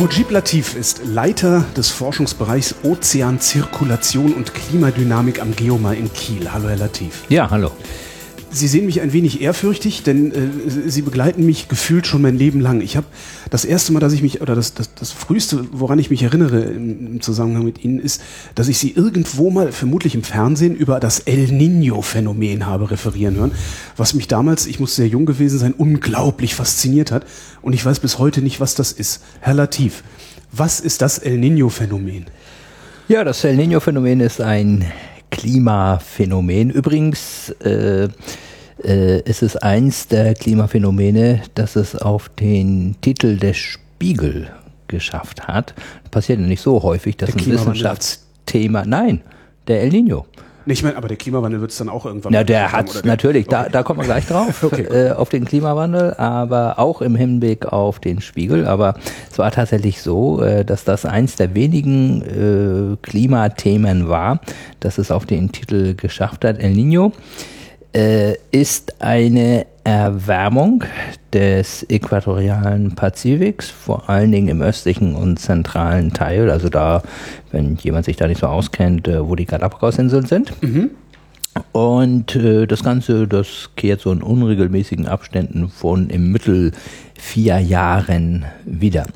Mujib Latif ist Leiter des Forschungsbereichs Ozeanzirkulation und Klimadynamik am Geomar in Kiel. Hallo, Herr Latif. Ja, hallo. Sie sehen mich ein wenig ehrfürchtig, denn äh, Sie begleiten mich gefühlt schon mein Leben lang. Ich habe das erste Mal, dass ich mich, oder das, das, das früheste, woran ich mich erinnere im, im Zusammenhang mit Ihnen, ist, dass ich Sie irgendwo mal, vermutlich im Fernsehen, über das El Nino-Phänomen habe referieren hören, was mich damals, ich muss sehr jung gewesen sein, unglaublich fasziniert hat. Und ich weiß bis heute nicht, was das ist. Herr Latif, was ist das El Nino-Phänomen? Ja, das El Nino-Phänomen ist ein Klimaphänomen. Übrigens äh, äh, ist es eins der Klimaphänomene, das es auf den Titel des Spiegel geschafft hat. Passiert ja nicht so häufig, dass Der ein Wissenschaftsthema. Nein, der El Nino. Nee, ich meine, aber der Klimawandel wird es dann auch irgendwann. Ja, der hat natürlich, da, Okay. da kommen wir gleich drauf, Okay. äh, auf den Klimawandel, aber auch im Hinblick auf den Spiegel. Aber es war tatsächlich so, äh, dass das eins der wenigen äh, Klimathemen war, dass es auf den Titel geschafft hat. El Nino äh, ist eine Erwärmung des äquatorialen Pazifiks, vor allen Dingen im östlichen und zentralen Teil, also da, wenn jemand sich da nicht so auskennt, äh, wo die Galapagos-Inseln sind. Und äh, das Ganze, das kehrt so in unregelmäßigen Abständen von im Mittel vier Jahren wieder.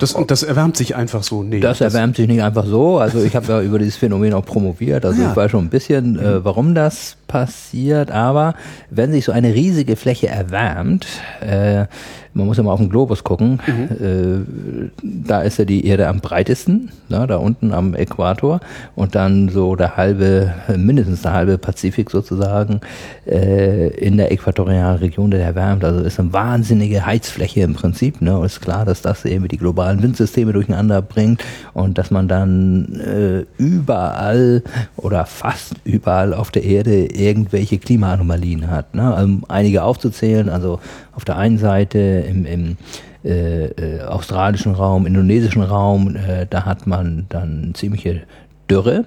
Das, das erwärmt sich einfach so. Nee, Das erwärmt sich nicht einfach so. Also ich habe ja über dieses Phänomen auch promoviert. Also ja. ich weiß schon ein bisschen, äh, warum das passiert. Aber wenn sich so eine riesige Fläche erwärmt, äh, man muss ja mal auf den Globus gucken, äh, da ist ja die Erde am breitesten, ne, da unten am Äquator und dann so der halbe, mindestens der halbe Pazifik sozusagen äh, in der äquatorialen Region, der erwärmt. Also ist eine wahnsinnige Heizfläche im Prinzip. Ne? Und ist klar, dass das eben die globalen Windsysteme durcheinander bringt und dass man dann äh, überall oder fast überall auf der Erde irgendwelche Klimaanomalien hat. Ne? Um einige aufzuzählen, also auf der einen Seite im, im äh, äh, australischen Raum, indonesischen Raum, äh, da hat man dann ziemliche Dürre,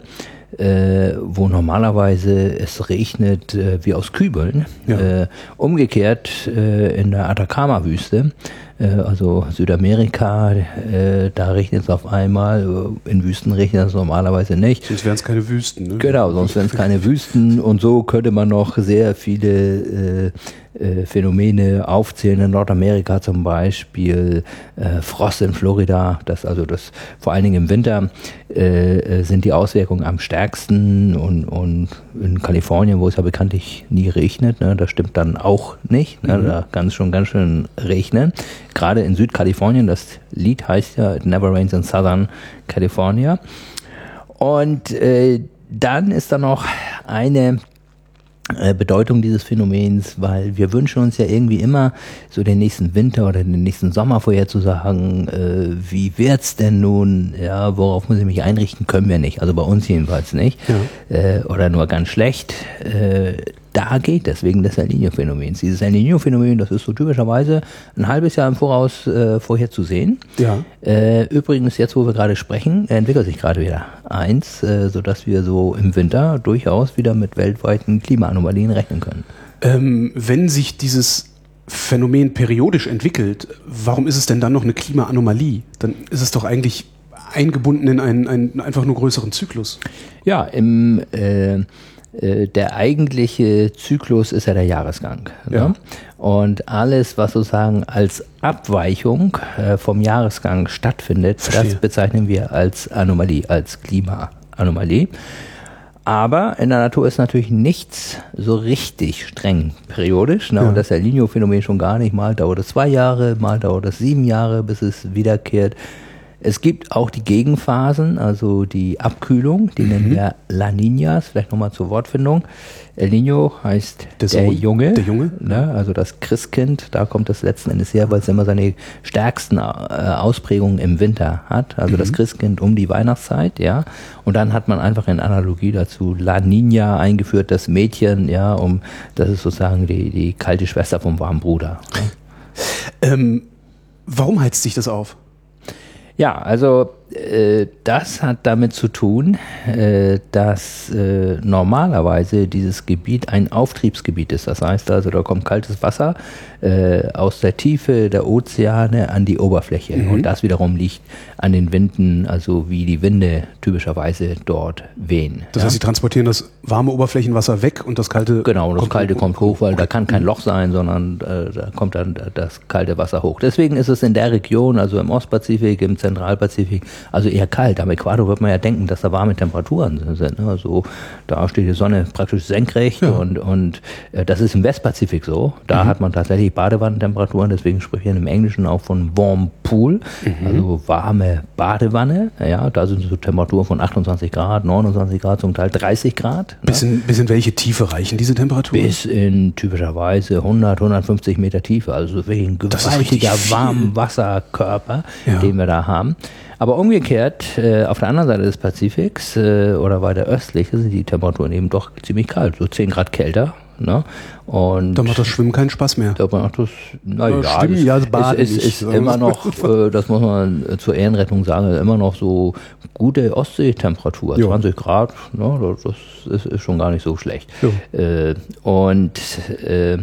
äh, wo normalerweise es regnet äh, wie aus Kübeln. Ja. Äh, umgekehrt äh, in der Atacama-Wüste, äh, also Südamerika, äh, da regnet es auf einmal, äh, in Wüsten regnet es normalerweise nicht. Sonst wären es keine Wüsten. Ne? Genau, sonst wären es keine Wüsten und so könnte man noch sehr viele äh, Phänomene aufzählen. In Nordamerika zum Beispiel äh, Frost in Florida, das also das vor allen Dingen im Winter äh, äh, sind die Auswirkungen am stärksten und, und in Kalifornien, wo es ja bekanntlich nie regnet, ne, das stimmt dann auch nicht. Ne, Da kann es schon ganz schön regnen. Gerade in Südkalifornien, das Lied heißt ja It Never Rains in Southern California. Und äh, dann ist da noch eine Bedeutung dieses Phänomens, weil wir wünschen uns ja irgendwie immer so den nächsten Winter oder den nächsten Sommer vorherzusagen, äh, wie wird's denn nun, ja, worauf muss ich mich einrichten, können wir nicht, also bei uns jedenfalls nicht, äh, oder nur ganz schlecht. Äh, da geht es wegen des El Niño-Phänomens. Dieses El Niño-Phänomen, das ist so typischerweise ein halbes Jahr im Voraus äh, vorherzusehen. Ja. Äh, übrigens, jetzt wo wir gerade sprechen, entwickelt sich gerade wieder eins, äh, sodass wir so im Winter durchaus wieder mit weltweiten Klimaanomalien rechnen können. Ähm, wenn sich dieses Phänomen periodisch entwickelt, warum ist es denn dann noch eine Klimaanomalie? Dann ist es doch eigentlich eingebunden in einen, einen einfach nur größeren Zyklus. Ja, im äh, äh, der eigentliche Zyklus ist ja der Jahresgang. Ja. Ne? Und alles, was sozusagen als Abweichung äh, vom Jahresgang stattfindet, Verstehe. das bezeichnen wir als Anomalie, als Klimaanomalie. Aber in der Natur ist natürlich nichts so richtig streng periodisch. Ne? Ja. Und das El Niño-Phänomen schon gar nicht. Mal dauert es zwei Jahre, mal dauert es sieben Jahre, bis es wiederkehrt. Es gibt auch die Gegenphasen, also die Abkühlung, die nennen wir La Niñas, vielleicht nochmal zur Wortfindung. El Niño heißt der, Der Junge, der Junge. Ne? also das Christkind, da kommt es letzten Endes her, weil es immer seine stärksten äh, Ausprägungen im Winter hat, also das Christkind um die Weihnachtszeit, ja. Und dann hat man einfach in Analogie dazu La Niña eingeführt, das Mädchen, ja, um, das ist sozusagen die, die kalte Schwester vom warmen Bruder. Ne? Ähm, warum heizt sich das auf? Ja, also äh, das hat damit zu tun, äh, dass äh, normalerweise dieses Gebiet ein Auftriebsgebiet ist. Das heißt also, da kommt kaltes Wasser äh, aus der Tiefe der Ozeane an die Oberfläche. Mhm. Und das wiederum liegt an den Winden, also wie die Winde typischerweise dort wehen. Das ja? heißt, sie transportieren das warme Oberflächenwasser weg und das kalte. Genau, das kommt Kalte kommt hoch, weil da kann kein Loch sein, sondern äh, da kommt dann das kalte Wasser hoch. Deswegen ist es in der Region, also im Ostpazifik, im Zentralpazifik, also eher kalt. Am Äquator wird man ja denken, dass da warme Temperaturen sind. Ne? Also da steht die Sonne praktisch senkrecht und, und äh, das ist im Westpazifik so. Da hat man tatsächlich Badewannentemperaturen, deswegen spricht man im Englischen auch von Warm Pool, also warme Badewanne. Ja, da sind so Temperaturen von 28 Grad, 29 Grad, zum Teil 30 Grad. Bis in, bis in welche Tiefe reichen diese Temperaturen? Bis in typischerweise 100, 150 Meter Tiefe, also wirklich ein gewaltiger. Warmwasserkörper, Ja. den wir da haben. Aber umgekehrt, äh, auf der anderen Seite des Pazifiks äh, oder weiter östlich sind die Temperaturen eben doch ziemlich kalt, so 10 Grad kälter. Ne? Und Da macht das Schwimmen keinen Spaß mehr. da macht das, naja, Ja, stimmt, das ja, das Baden ist, ist, ist immer noch, äh, das muss man äh, zur Ehrenrettung sagen, immer noch so gute Ostseetemperatur, Jo. 20 Grad, ne, das ist, ist schon gar nicht so schlecht. Äh, und äh,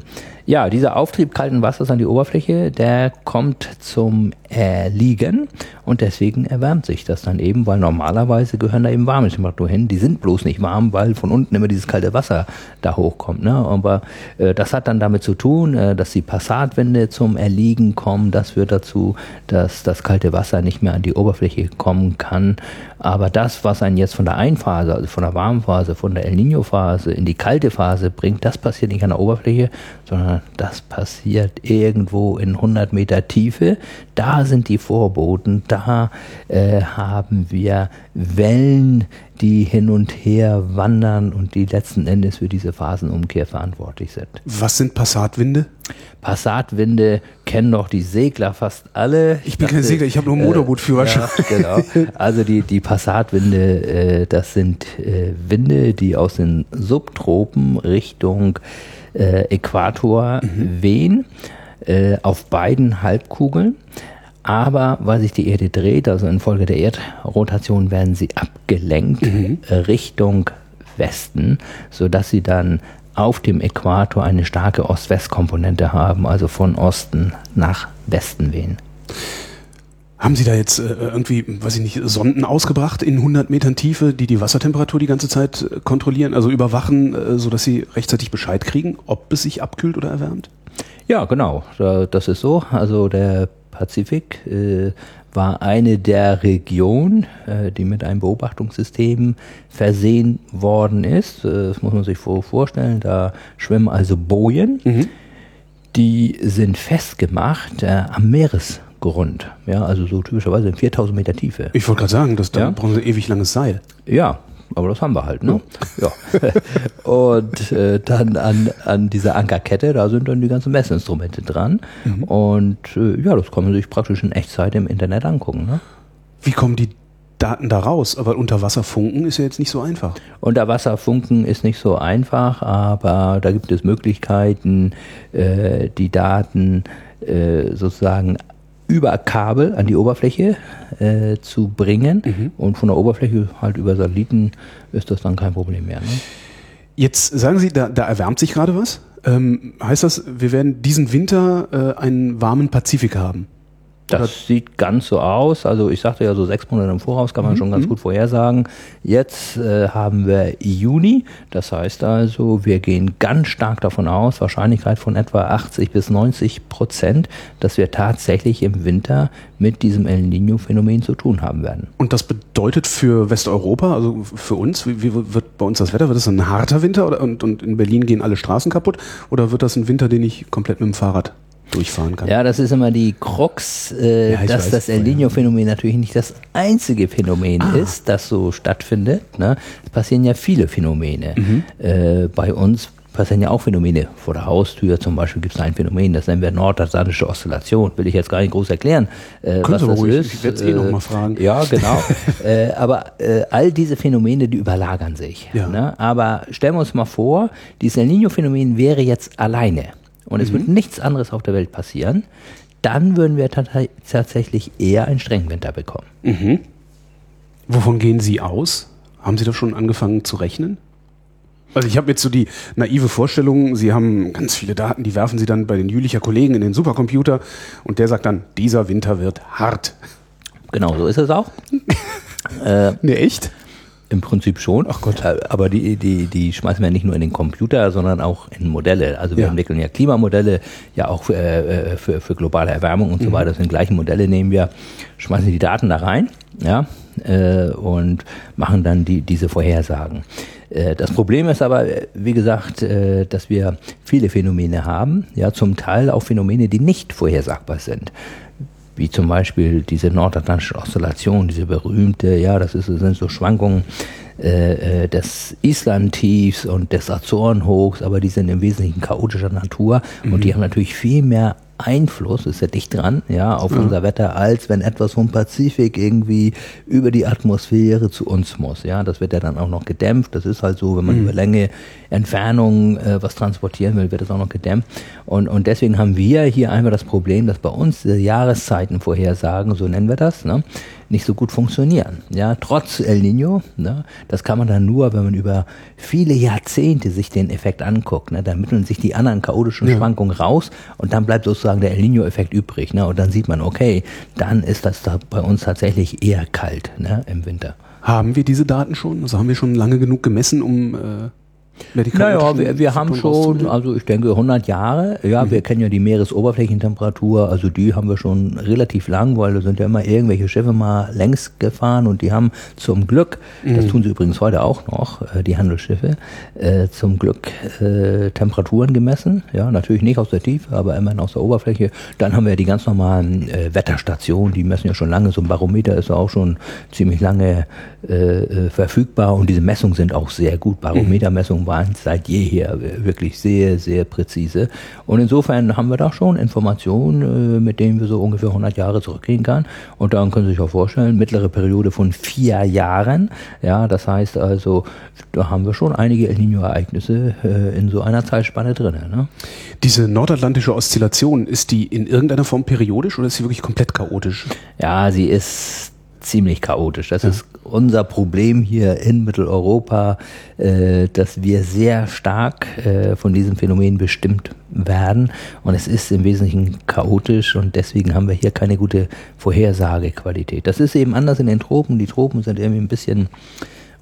ja, dieser Auftrieb kalten Wassers an die Oberfläche, der kommt zum Erliegen und deswegen erwärmt sich das dann eben, weil normalerweise gehören da eben warme Temperaturen hin. Die sind bloß nicht warm, weil von unten immer dieses kalte Wasser da hochkommt. Ne? Aber äh, das hat dann damit zu tun, äh, dass die Passatwände zum Erliegen kommen. Das führt dazu, dass das kalte Wasser nicht mehr an die Oberfläche kommen kann. Aber das, was einen jetzt von der Einphase, also von der Warmphase, von der El Nino-Phase in die kalte Phase bringt, das passiert nicht an der Oberfläche, sondern das passiert irgendwo in 100 Meter Tiefe. Da sind die Vorboten, da äh, haben wir Wellen, die hin und her wandern und die letzten Endes für diese Phasenumkehr verantwortlich sind. Was sind Passatwinde? Passatwinde kennen doch die Segler fast alle. Ich bin kein Segler, ich habe nur einen Motorbootführerschein. Ja, genau. Also die, die Passatwinde, äh, das sind äh, Winde, die aus den Subtropen Richtung äh, Äquator wehen, äh, auf beiden Halbkugeln. Aber weil sich die Erde dreht, also infolge der Erdrotation, werden sie abgelenkt äh, Richtung Westen, sodass sie dann auf dem Äquator eine starke Ost-West-Komponente haben, also von Osten nach Westen wehen. Haben Sie da jetzt äh, irgendwie, weiß ich nicht, Sonden ausgebracht in 100 Metern Tiefe, die die Wassertemperatur die ganze Zeit äh, kontrollieren, also überwachen, äh, sodass Sie rechtzeitig Bescheid kriegen, ob es sich abkühlt oder erwärmt? Ja, genau. Da- Das ist so. Also der Pazifik äh, war eine der Regionen, äh, die mit einem Beobachtungssystem versehen worden ist. Äh, das muss man sich vor- vorstellen. Da schwimmen also Bojen. Die sind festgemacht äh, am Meeresgrund. Ja, also so typischerweise in 4000 Meter Tiefe. Ich wollte gerade sagen, das, da Ja. brauchen Sie ewig langes Seil. Ja, aber das haben wir halt, ne? Ja. Und äh, dann an, an dieser Ankerkette, da sind dann die ganzen Messinstrumente dran. Und äh, ja, das kann man sich praktisch in Echtzeit im Internet angucken. Ne? Wie kommen die Daten da raus? Aber unter Wasser funken ist ja jetzt nicht so einfach. Unter Wasser funken ist nicht so einfach, aber da gibt es Möglichkeiten, äh, die Daten äh, sozusagen über Kabel an die Oberfläche äh, zu bringen. Und von der Oberfläche halt über Satelliten ist das dann kein Problem mehr. Ne? Jetzt sagen Sie, da, da erwärmt sich gerade was. Ähm, heißt das, wir werden diesen Winter äh, einen warmen Pazifik haben? Das sieht ganz so aus. Also ich sagte ja so sechs Monate im Voraus kann man schon ganz gut vorhersagen. Jetzt äh, haben wir Juni. Das heißt also, wir gehen ganz stark davon aus, Wahrscheinlichkeit von etwa 80 bis 90 Prozent, dass wir tatsächlich im Winter mit diesem El Nino-Phänomen zu tun haben werden. Und das bedeutet für Westeuropa, also für uns, wie, wie wird bei uns das Wetter? Wird das ein harter Winter oder, und, und in Berlin gehen alle Straßen kaputt? Oder wird das ein Winter, den ich komplett mit dem Fahrrad durchfahren kann. Ja, das ist immer die Krux, äh, Ja, dass weiß. das El Nino-Phänomen natürlich nicht das einzige Phänomen Ah. ist, das so stattfindet. Ne? Es passieren ja viele Phänomene. Mhm. Äh, bei uns passieren ja auch Phänomene. Vor der Haustür zum Beispiel gibt es ein Phänomen, das nennen wir nordatlantische Oszillation. Will ich jetzt gar nicht groß erklären, äh, was das ruhig, ist. ich werd's eh noch mal fragen. Ja, genau. äh, aber äh, all diese Phänomene, die überlagern sich. Ja. Ne? Aber stellen wir uns mal vor, dieses El Nino-Phänomen wäre jetzt alleine und es Mhm. wird nichts anderes auf der Welt passieren, dann würden wir tat- tatsächlich eher einen strengen Winter bekommen. Wovon gehen Sie aus? Haben Sie da schon angefangen zu rechnen? Also ich habe jetzt so die naive Vorstellung, Sie haben ganz viele Daten, die werfen Sie dann bei den Jülicher Kollegen in den Supercomputer und der sagt dann, dieser Winter wird hart. Genau, so ist es auch. Ne, echt? Im Prinzip schon. Ach Gott. Aber die, die, die schmeißen wir nicht nur in den Computer, sondern auch in Modelle. Also wir Ja. entwickeln ja Klimamodelle, ja auch für, äh, für, für globale Erwärmung und so weiter. Das sind gleichen Modelle, nehmen wir, schmeißen die Daten da rein, ja, äh, und machen dann die, diese Vorhersagen. Äh, Das Problem ist aber, äh, wie gesagt, äh, dass wir viele Phänomene haben, ja, zum Teil auch Phänomene, die nicht vorhersagbar sind wie zum Beispiel diese nordatlantische Oszillation, diese berühmte, ja, das ist, sind so Schwankungen äh, äh, des Islandtiefs und des Azorenhochs, aber die sind im Wesentlichen chaotischer Natur und die haben natürlich viel mehr Einfluss, ist ja dicht dran, ja, auf unser Wetter, als wenn etwas vom Pazifik irgendwie über die Atmosphäre zu uns muss, ja, das wird ja dann auch noch gedämpft, das ist halt so, wenn man über Länge, Entfernung äh, was transportieren will, wird das auch noch gedämpft. Und, und deswegen haben wir hier einfach das Problem, dass bei uns diese Jahreszeitenvorhersagen, so nennen wir das, ne, nicht so gut funktionieren. Ja, trotz El Nino, ne, das kann man dann nur, wenn man über viele Jahrzehnte sich den Effekt anguckt. Ne, dann mitteln sich die anderen chaotischen Schwankungen raus und dann bleibt sozusagen der El Nino-Effekt übrig. Ne, und dann sieht man, okay, dann ist das da bei uns tatsächlich eher kalt ne, im Winter. Haben wir diese Daten schon? Also haben wir schon lange genug gemessen, um äh, Naja, wir, wir haben schon, also ich denke 100 Jahre, ja, wir kennen ja die Meeresoberflächentemperatur, also die haben wir schon relativ lang, weil da sind ja immer irgendwelche Schiffe mal längs gefahren und die haben zum Glück, das tun sie übrigens heute auch noch, äh, die Handelsschiffe, äh, zum Glück äh, Temperaturen gemessen, ja, natürlich nicht aus der Tiefe, aber immerhin aus der Oberfläche. Dann haben wir die ganz normalen äh, Wetterstationen, die messen ja schon lange, so ein Barometer ist ja auch schon ziemlich lange äh, äh, verfügbar und diese Messungen sind auch sehr gut. Barometermessungen waren seit jeher wirklich sehr, sehr präzise. Und insofern haben wir da schon Informationen, äh, mit denen wir so ungefähr 100 Jahre zurückgehen kann. Und dann können Sie sich auch vorstellen, mittlere Periode von vier Jahren. Ja, das heißt also, da haben wir schon einige El Nino-Ereignisse äh, in so einer Zeitspanne drin. Ne? Diese nordatlantische Oszillation, ist die in irgendeiner Form periodisch oder ist sie wirklich komplett chaotisch? Ja, sie ist ziemlich chaotisch. Das ist unser Problem hier in Mitteleuropa, äh, dass wir sehr stark äh, von diesem Phänomen bestimmt werden. Und es ist im Wesentlichen chaotisch und deswegen haben wir hier keine gute Vorhersagequalität. Das ist eben anders in den Tropen. Die Tropen sind irgendwie ein bisschen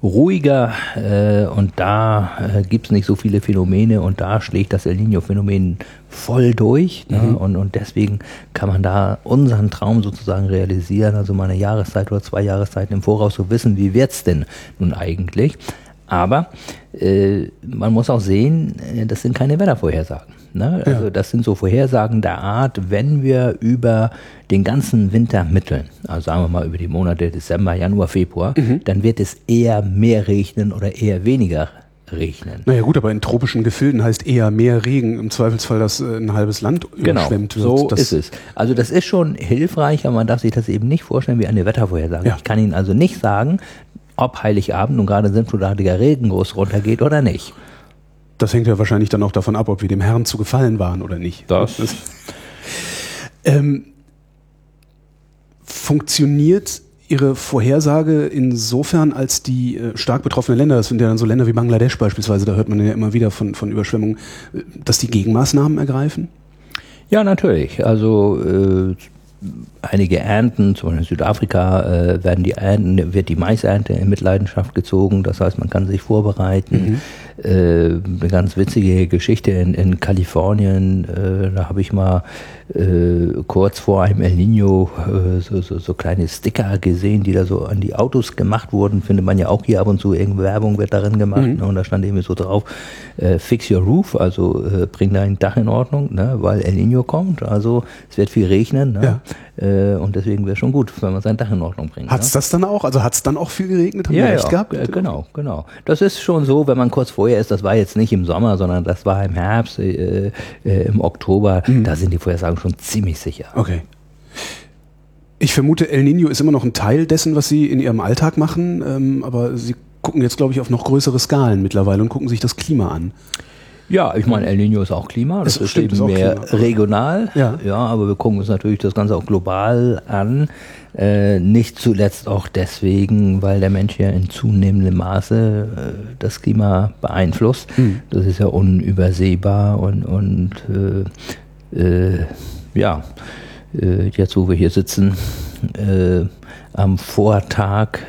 ruhiger äh, und da äh, gibt's nicht so viele Phänomene und da schlägt das El Nino-Phänomen voll durch ne? und, und deswegen kann man da unseren Traum sozusagen realisieren, also mal eine Jahreszeit oder zwei Jahreszeiten im Voraus so wissen, wie wird's denn nun eigentlich. Aber äh, man muss auch sehen, äh, das sind keine Wettervorhersagen. Ne? Also das sind so Vorhersagen der Art, wenn wir über den ganzen Winter mitteln, also sagen wir mal über die Monate Dezember, Januar, Februar, dann wird es eher mehr regnen oder eher weniger regnen. Naja gut, aber in tropischen Gefilden heißt eher mehr Regen, im Zweifelsfall, dass äh, ein halbes Land Genau, überschwemmt wird. so das, ist es. Also das ist schon hilfreich, aber man darf sich das eben nicht vorstellen wie eine Wettervorhersage. Ja. Ich kann Ihnen also nicht sagen, ob Heiligabend nun gerade sinnflutartiger Regen groß runtergeht oder nicht. Das hängt ja wahrscheinlich dann auch davon ab, ob wir dem Herrn zu gefallen waren oder nicht. Das- ähm, funktioniert Ihre Vorhersage insofern, als die äh, stark betroffenen Länder, das sind ja dann so Länder wie Bangladesch beispielsweise, da hört man ja immer wieder von, von Überschwemmungen, äh, dass die Gegenmaßnahmen ergreifen? Ja, natürlich. Also äh, einige Ernten, zum Beispiel in Südafrika, äh, werden die Ernten, wird die Maisernte in Mitleidenschaft gezogen. Das heißt, man kann sich vorbereiten. Mhm. Äh, eine ganz witzige Geschichte in, in Kalifornien, äh, da habe ich mal äh, kurz vor einem El Nino äh, so, so, so kleine Sticker gesehen, die da so an die Autos gemacht wurden. Findet man ja auch hier ab und zu, irgendeine Werbung wird darin gemacht. Mhm. Ne? Und da stand irgendwie so drauf, äh, fix your roof, also bring dein Dach in Ordnung, ne? weil El Nino kommt. Also es wird viel regnen. Ne? Ja. Äh, und deswegen wäre schon gut, wenn man sein Dach in Ordnung bringt. Hat es ne? das dann auch? Also hat es dann auch viel geregnet? Haben ja, ja, gehabt? Äh, genau, genau. Das ist schon so, wenn man kurz vorher ist, das war jetzt nicht im Sommer, sondern das war im Herbst, äh, äh, im Oktober, mhm. da sind die Vorhersagen schon ziemlich sicher. Okay. Ich vermute, El Nino ist immer noch ein Teil dessen, was Sie in Ihrem Alltag machen, ähm, aber Sie gucken jetzt, glaube ich, auf noch größere Skalen mittlerweile und gucken sich das Klima an. Ja, ich meine, El Nino ist auch Klima, das, das ist stimmt, eben ist mehr Klima. regional. Ja. ja, aber wir gucken uns natürlich das Ganze auch global an. Äh, nicht zuletzt auch deswegen, weil der Mensch ja in zunehmendem Maße äh, das Klima beeinflusst. Hm. Das ist ja unübersehbar und, und äh, äh ja, äh, jetzt wo wir hier sitzen, äh, am Vortag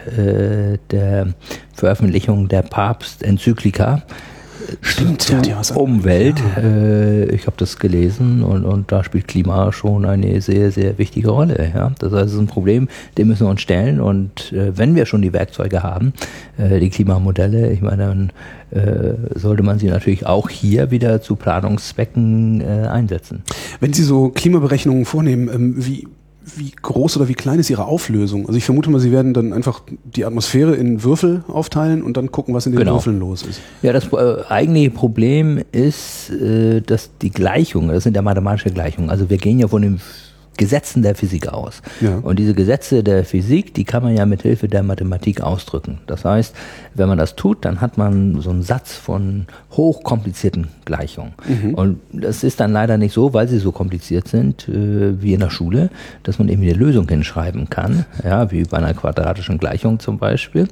der Veröffentlichung der Papst-Enzyklika Stimmt, zu ja, Umwelt. Ja. Äh, ich habe das gelesen und, und da spielt Klima schon eine sehr, sehr wichtige Rolle. Ja? Das heißt, es ist ein Problem, dem müssen wir uns stellen. Und äh, wenn wir schon die Werkzeuge haben, äh, die Klimamodelle, ich meine, dann äh, sollte man sie natürlich auch hier wieder zu Planungszwecken äh, einsetzen. Wenn Sie so Klimaberechnungen vornehmen, ähm, wie wie groß oder wie klein ist Ihre Auflösung? Also ich vermute mal, Sie werden dann einfach die Atmosphäre in Würfel aufteilen und dann gucken, was in den genau. Würfeln los ist. Ja, das äh, eigentliche Problem ist, äh, dass die Gleichungen, das sind ja mathematische Gleichungen, also wir gehen ja von dem Gesetzen der Physik aus. Ja. Und diese Gesetze der Physik, die kann man ja mit Hilfe der Mathematik ausdrücken. Das heißt, wenn man das tut, dann hat man so einen Satz von hochkomplizierten Gleichungen. Mhm. Und das ist dann leider nicht so, weil sie so kompliziert sind äh, wie in der Schule, dass man eben eine Lösung hinschreiben kann, ja, wie bei einer quadratischen Gleichung zum Beispiel.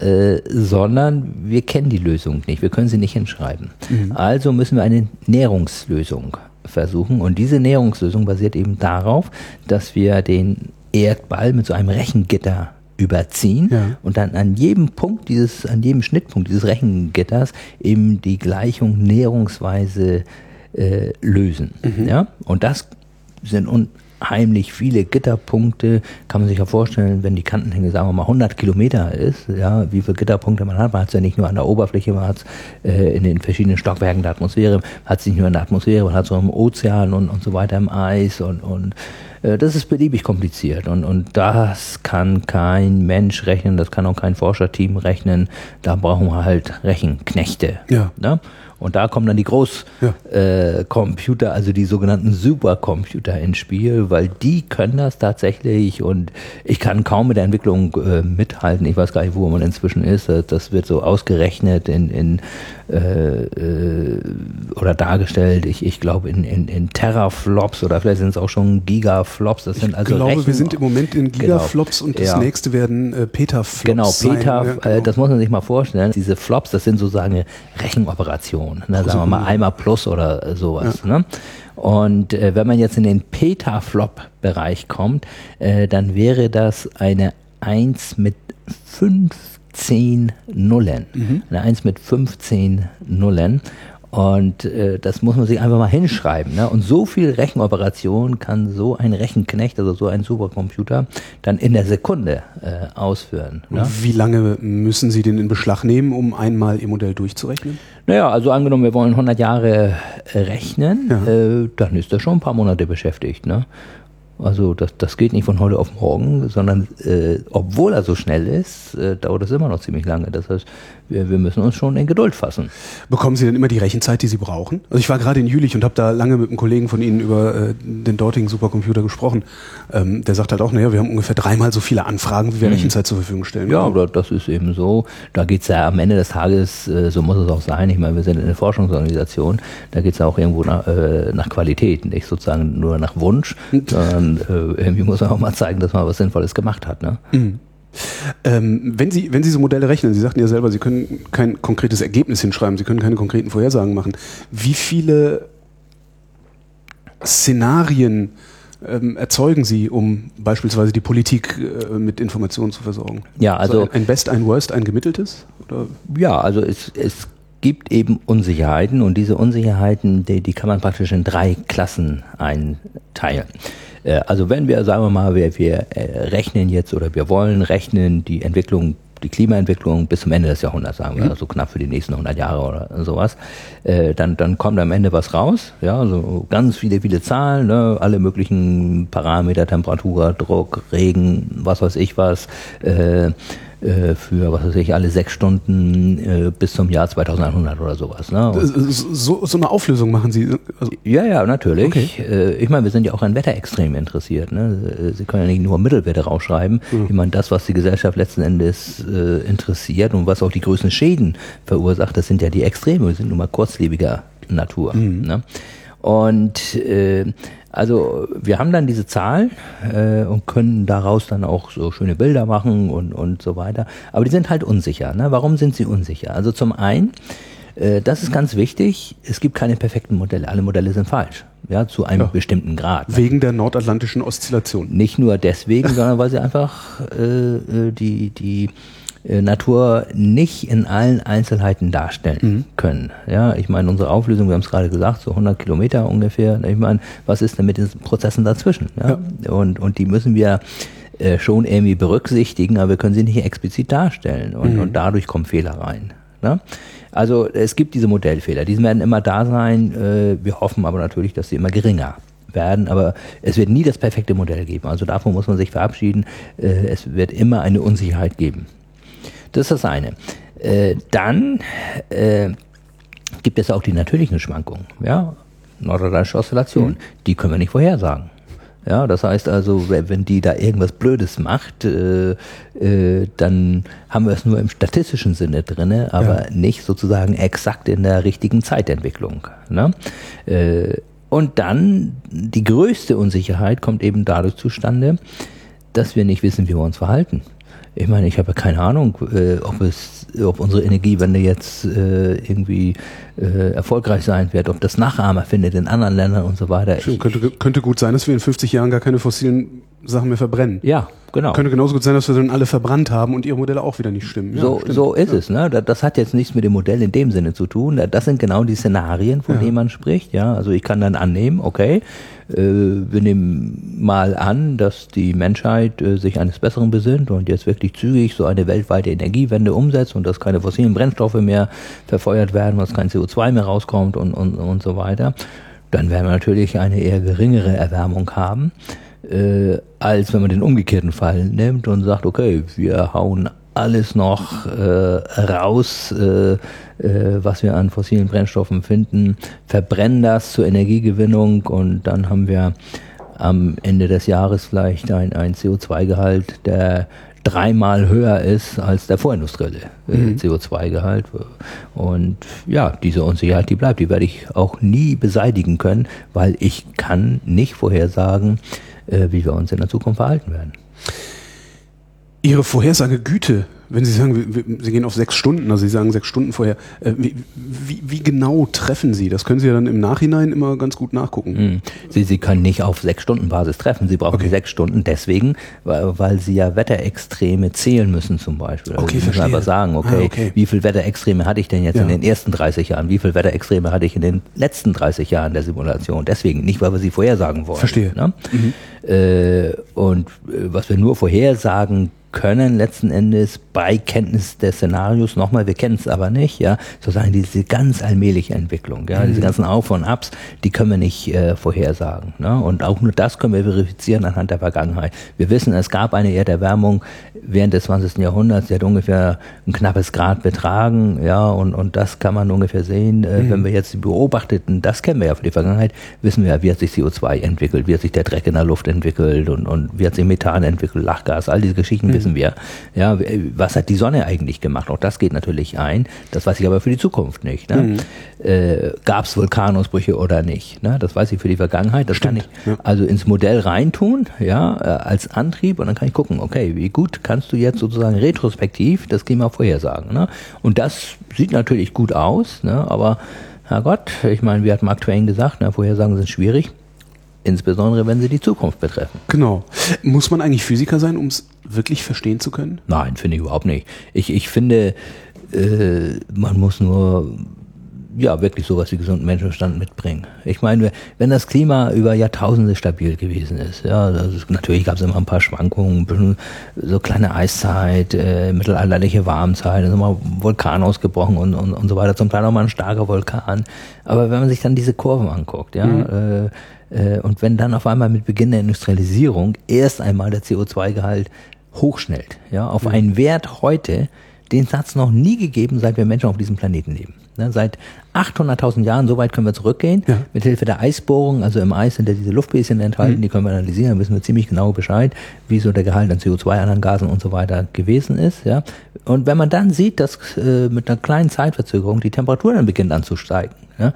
Äh, sondern wir kennen die Lösung nicht, wir können sie nicht hinschreiben. Mhm. Also müssen wir eine Näherungslösung versuchen. Und diese Näherungslösung basiert eben darauf, dass wir den Erdball mit so einem Rechengitter überziehen ja. und dann an jedem Punkt dieses, an jedem Schnittpunkt dieses Rechengitters eben die Gleichung näherungsweise äh, lösen. Mhm. Ja? Und das sind unheimlich viele Gitterpunkte. Kann man sich ja vorstellen, wenn die Kantenlänge, sagen wir mal, 100 Kilometer ist, ja, wie viele Gitterpunkte man hat. Man hat es ja nicht nur an der Oberfläche, man hat es äh, in den verschiedenen Stockwerken der Atmosphäre, man hat es nicht nur in der Atmosphäre, man hat es auch im Ozean und, und so weiter, im Eis und, und äh, das ist beliebig kompliziert und, und das kann kein Mensch rechnen, das kann auch kein Forscherteam rechnen. Da brauchen wir halt Rechenknechte. Ja. Ne? Und da kommen dann die Großcomputer, ja. äh, also die sogenannten Supercomputer ins Spiel, weil die können das tatsächlich und ich kann kaum mit der Entwicklung äh, mithalten. Ich weiß gar nicht, wo man inzwischen ist. Das wird so ausgerechnet in, in äh, äh, oder dargestellt, ich, ich glaube in, in, in Terraflops oder vielleicht sind es auch schon Gigaflops. Das sind also ich glaube, Rechen wir sind im Moment in genau. Gigaflops genau. und das ja. nächste werden äh, Petaflops. Genau, Peta, ja, genau. Äh, das muss man sich mal vorstellen. Diese Flops, das sind sozusagen Rechenoperationen, ne, sagen wir mal einmal plus oder sowas. Ja. Ne? Und äh, wenn man jetzt in den Petaflop-Bereich kommt, äh, dann wäre das eine 1 mit 5 15 Nullen. Mhm. Eine 1 mit 15 Nullen. Und äh, das muss man sich einfach mal hinschreiben. Ne? Und so viel Rechenoperation kann so ein Rechenknecht, also so ein Supercomputer, dann in der Sekunde äh, ausführen. Ne? Wie lange müssen Sie den in Beschlag nehmen, um einmal Ihr Modell durchzurechnen? Naja, also angenommen, wir wollen 100 Jahre äh, rechnen, ja. äh, dann ist er schon ein paar Monate beschäftigt. Ne? Also das, das geht nicht von heute auf morgen, sondern äh, obwohl er so schnell ist, äh, dauert es immer noch ziemlich lange. Das heißt, wir, wir müssen uns schon in Geduld fassen. Bekommen Sie denn immer die Rechenzeit, die Sie brauchen? Also ich war gerade in Jülich und habe da lange mit einem Kollegen von Ihnen über äh, den dortigen Supercomputer gesprochen. Ähm, der sagt halt auch, naja, wir haben ungefähr dreimal so viele Anfragen, wie wir hm. Rechenzeit zur Verfügung stellen. Ja, aber das ist eben so. Da geht's ja am Ende des Tages, äh, so muss es auch sein. Ich meine, wir sind eine Forschungsorganisation, da geht's ja auch irgendwo nach, äh, nach Qualität, nicht sozusagen nur nach Wunsch, sondern äh, irgendwie muss man auch mal zeigen, dass man was Sinnvolles gemacht hat. Ne? Mhm. Ähm, wenn, Sie, wenn Sie so Modelle rechnen, Sie sagten ja selber, Sie können kein konkretes Ergebnis hinschreiben, Sie können keine konkreten Vorhersagen machen. Wie viele Szenarien ähm, erzeugen Sie, um beispielsweise die Politik äh, mit Informationen zu versorgen? Ja, also, also ein, ein Best, ein Worst, ein gemitteltes? Oder? Ja, also es, es gibt eben Unsicherheiten und diese Unsicherheiten, die, die kann man praktisch in drei Klassen einteilen. Äh, also wenn wir, sagen wir mal, wir, wir äh, rechnen jetzt oder wir wollen rechnen die Entwicklung die Klimaentwicklung bis zum Ende des Jahrhunderts, sagen wir, mhm. so knapp für die nächsten 100 Jahre oder sowas, äh, dann, dann kommt am Ende was raus, ja, also ganz viele, viele Zahlen, ne, alle möglichen Parameter, Temperatur, Druck, Regen, was weiß ich was, äh, für, was weiß ich, alle sechs Stunden äh, bis zum Jahr 2100 oder sowas. Ne? So, so eine Auflösung machen Sie? Also ja, ja, natürlich. Okay. Äh, ich meine, wir sind ja auch an Wetterextremen interessiert. Ne? Sie können ja nicht nur Mittelwerte rausschreiben. Mhm. Ich meine, das, was die Gesellschaft letzten Endes äh, interessiert und was auch die größten Schäden verursacht, das sind ja die Extreme, wir sind nun mal kurzlebiger Natur. Mhm. Ne? Und äh, also wir haben dann diese Zahl äh, und können daraus dann auch so schöne Bilder machen und, und so weiter. Aber die sind halt unsicher. Ne? Warum sind sie unsicher? Also zum einen, äh, das ist ganz wichtig, es gibt keine perfekten Modelle. Alle Modelle sind falsch. Ja, zu einem ja. bestimmten Grad. Wegen der nordatlantischen Oszillation. Nicht nur deswegen, sondern weil sie einfach äh, äh die, die äh, Natur nicht in allen Einzelheiten darstellen mhm. können. Ja, ich meine, unsere Auflösung, wir haben es gerade gesagt, so 100 Kilometer ungefähr. Ich meine, was ist denn mit den Prozessen dazwischen? Ja? ja. Und, und die müssen wir äh, schon irgendwie berücksichtigen, aber wir können sie nicht explizit darstellen. Und, mhm. und dadurch kommen Fehler rein. Ne? Also es gibt diese Modellfehler, die werden immer da sein. Äh, wir hoffen aber natürlich, dass sie immer geringer werden, aber es wird nie das perfekte Modell geben. Also davon muss man sich verabschieden. Äh, es wird immer eine Unsicherheit geben. Das ist das eine. Äh, dann äh, gibt es auch die natürlichen Schwankungen. Ja, nordatlantische Oszillation, mhm. die können wir nicht vorhersagen. Ja, das heißt also, wenn die da irgendwas Blödes macht, äh, äh, dann haben wir es nur im statistischen Sinne drinne, aber ja. nicht sozusagen exakt in der richtigen Zeitentwicklung. Ne? Äh, und dann die größte Unsicherheit kommt eben dadurch zustande, dass wir nicht wissen, wie wir uns verhalten. Ich meine, ich habe keine Ahnung, äh, ob es, ob unsere Energiewende jetzt äh, irgendwie äh, erfolgreich sein wird, ob das Nachahmer findet in anderen Ländern und so weiter. Stimmt, könnte, könnte gut sein, dass wir in 50 Jahren gar keine fossilen Sachen mehr verbrennen. Ja, genau. Könnte genauso gut sein, dass wir dann alle verbrannt haben und ihre Modelle auch wieder nicht stimmen. Ja, so, so ist ja. es. Ne? Das hat jetzt nichts mit dem Modell in dem Sinne zu tun. Das sind genau die Szenarien, von ja. denen man spricht. Ja, also ich kann dann annehmen, okay, äh, wir nehmen mal an, dass die Menschheit äh, sich eines Besseren besinnt und jetzt wirklich zügig so eine weltweite Energiewende umsetzt und dass keine fossilen Brennstoffe mehr verfeuert werden, dass kein CO2 mehr rauskommt und, und, und so weiter. Dann werden wir natürlich eine eher geringere Erwärmung haben äh, als wenn man den umgekehrten Fall nimmt und sagt, okay, wir hauen alles noch äh, raus, äh, äh, was wir an fossilen Brennstoffen finden, verbrennen das zur Energiegewinnung und dann haben wir am Ende des Jahres vielleicht ein, ein CO2-Gehalt, der dreimal höher ist als der vorindustrielle äh, mhm. CO2-Gehalt. Und ja, diese Unsicherheit, die bleibt, die werde ich auch nie beseitigen können, weil ich kann nicht vorhersagen, äh, wie wir uns in der Zukunft verhalten werden. Ihre Vorhersagegüte, wenn Sie sagen, Sie gehen auf sechs Stunden, also Sie sagen sechs Stunden vorher, äh, wie, wie, wie, genau treffen Sie? Das können Sie ja dann im Nachhinein immer ganz gut nachgucken. Hm. Sie, Sie können nicht auf sechs Stunden Basis treffen. Sie brauchen okay. sechs Stunden deswegen, weil, weil Sie ja Wetterextreme zählen müssen zum Beispiel. Also okay, Sie müssen einfach sagen, okay, ah, okay, wie viel Wetterextreme hatte ich denn jetzt ja. in den ersten 30 Jahren? Wie viel Wetterextreme hatte ich in den letzten 30 Jahren der Simulation? Deswegen, nicht weil wir sie vorhersagen wollen. Verstehe. Ne? Mhm. Äh, und äh, was wir nur vorhersagen können letzten Endes bei Kenntnis des Szenarios, nochmal, wir kennen es aber nicht, ja, sozusagen diese ganz allmähliche Entwicklung, ja, mhm. diese ganzen Auf- und Abs, die können wir nicht äh, vorhersagen. Ne? Und auch nur das können wir verifizieren anhand der Vergangenheit. Wir wissen, es gab eine Erderwärmung während des 20. Jahrhunderts, die hat ungefähr ein knappes Grad betragen, ja, und, und das kann man ungefähr sehen, äh, mhm. wenn wir jetzt die beobachteten, das kennen wir ja für die Vergangenheit, wissen wir ja, wie hat sich CO2 entwickelt, wie hat sich der Dreck in der Luft entwickelt und, und wie hat sich Methan entwickelt, Lachgas, all diese Geschichten mhm wissen wir. Ja, was hat die Sonne eigentlich gemacht? Auch das geht natürlich ein. Das weiß ich aber für die Zukunft nicht. Ne? Mhm. Äh, Gab es Vulkanausbrüche oder nicht? Ne? Das weiß ich für die Vergangenheit. Das Stimmt. kann ich ja. also ins Modell reintun, ja, äh, als Antrieb und dann kann ich gucken, okay, wie gut kannst du jetzt sozusagen retrospektiv das Klima vorhersagen? Ne? Und das sieht natürlich gut aus, ne? aber Herrgott, ich meine, wie hat Mark Twain gesagt, ne, Vorhersagen sind schwierig. Insbesondere wenn sie die Zukunft betreffen. Genau. Muss man eigentlich Physiker sein, um es wirklich verstehen zu können? Nein, finde ich überhaupt nicht. Ich, ich finde, äh, man muss nur ja, wirklich sowas wie gesunden Menschenverstand mitbringen. Ich meine, wenn das Klima über Jahrtausende stabil gewesen ist, ja, ist, natürlich gab es immer ein paar Schwankungen, ein bisschen so kleine Eiszeit, äh, mittelalterliche Warmzeit, dann ist immer Vulkan ausgebrochen und, und, und so weiter, zum Teil auch mal ein starker Vulkan. Aber wenn man sich dann diese Kurven anguckt, ja, mhm. äh, äh, und wenn dann auf einmal mit Beginn der Industrialisierung erst einmal der CO2-Gehalt hochschnellt, ja, auf mhm. einen Wert heute, den Satz noch nie gegeben, seit wir Menschen auf diesem Planeten leben. Ne, seit 800.000 Jahren, so weit können wir zurückgehen, ja. mit Hilfe der Eisbohrung, also im Eis sind ja diese Luftbläschen enthalten, mhm. die können wir analysieren, dann wissen wir ziemlich genau Bescheid, wie so der Gehalt an CO2, anderen Gasen und so weiter gewesen ist. Ja. Und wenn man dann sieht, dass äh, mit einer kleinen Zeitverzögerung die Temperatur dann beginnt anzusteigen, ja,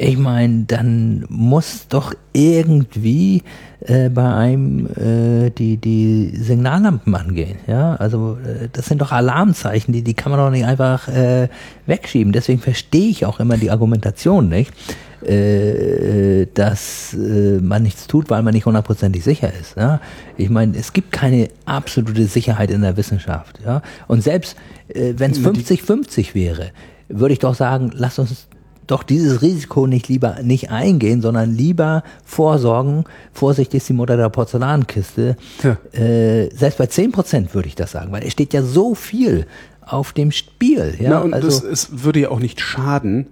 ich meine, dann muss doch irgendwie äh, bei einem äh, die, die Signallampen angehen. Ja, also äh, das sind doch Alarmzeichen, die, die kann man doch nicht einfach äh, wegschieben. Deswegen verstehe ich auch immer die Argumentation nicht, äh, dass äh, man nichts tut, weil man nicht hundertprozentig sicher ist. Ja? Ich meine, es gibt keine absolute Sicherheit in der Wissenschaft. Ja? Und selbst äh, wenn es 50-50 wäre, würde ich doch sagen, lass uns doch dieses Risiko nicht lieber nicht eingehen, sondern lieber vorsorgen. Vorsicht ist die Mutter der Porzellankiste. Ja. Äh, selbst bei zehn Prozent würde ich das sagen, weil es steht ja so viel auf dem Spiel. Ja, Na, und also, das, es würde ja auch nicht schaden,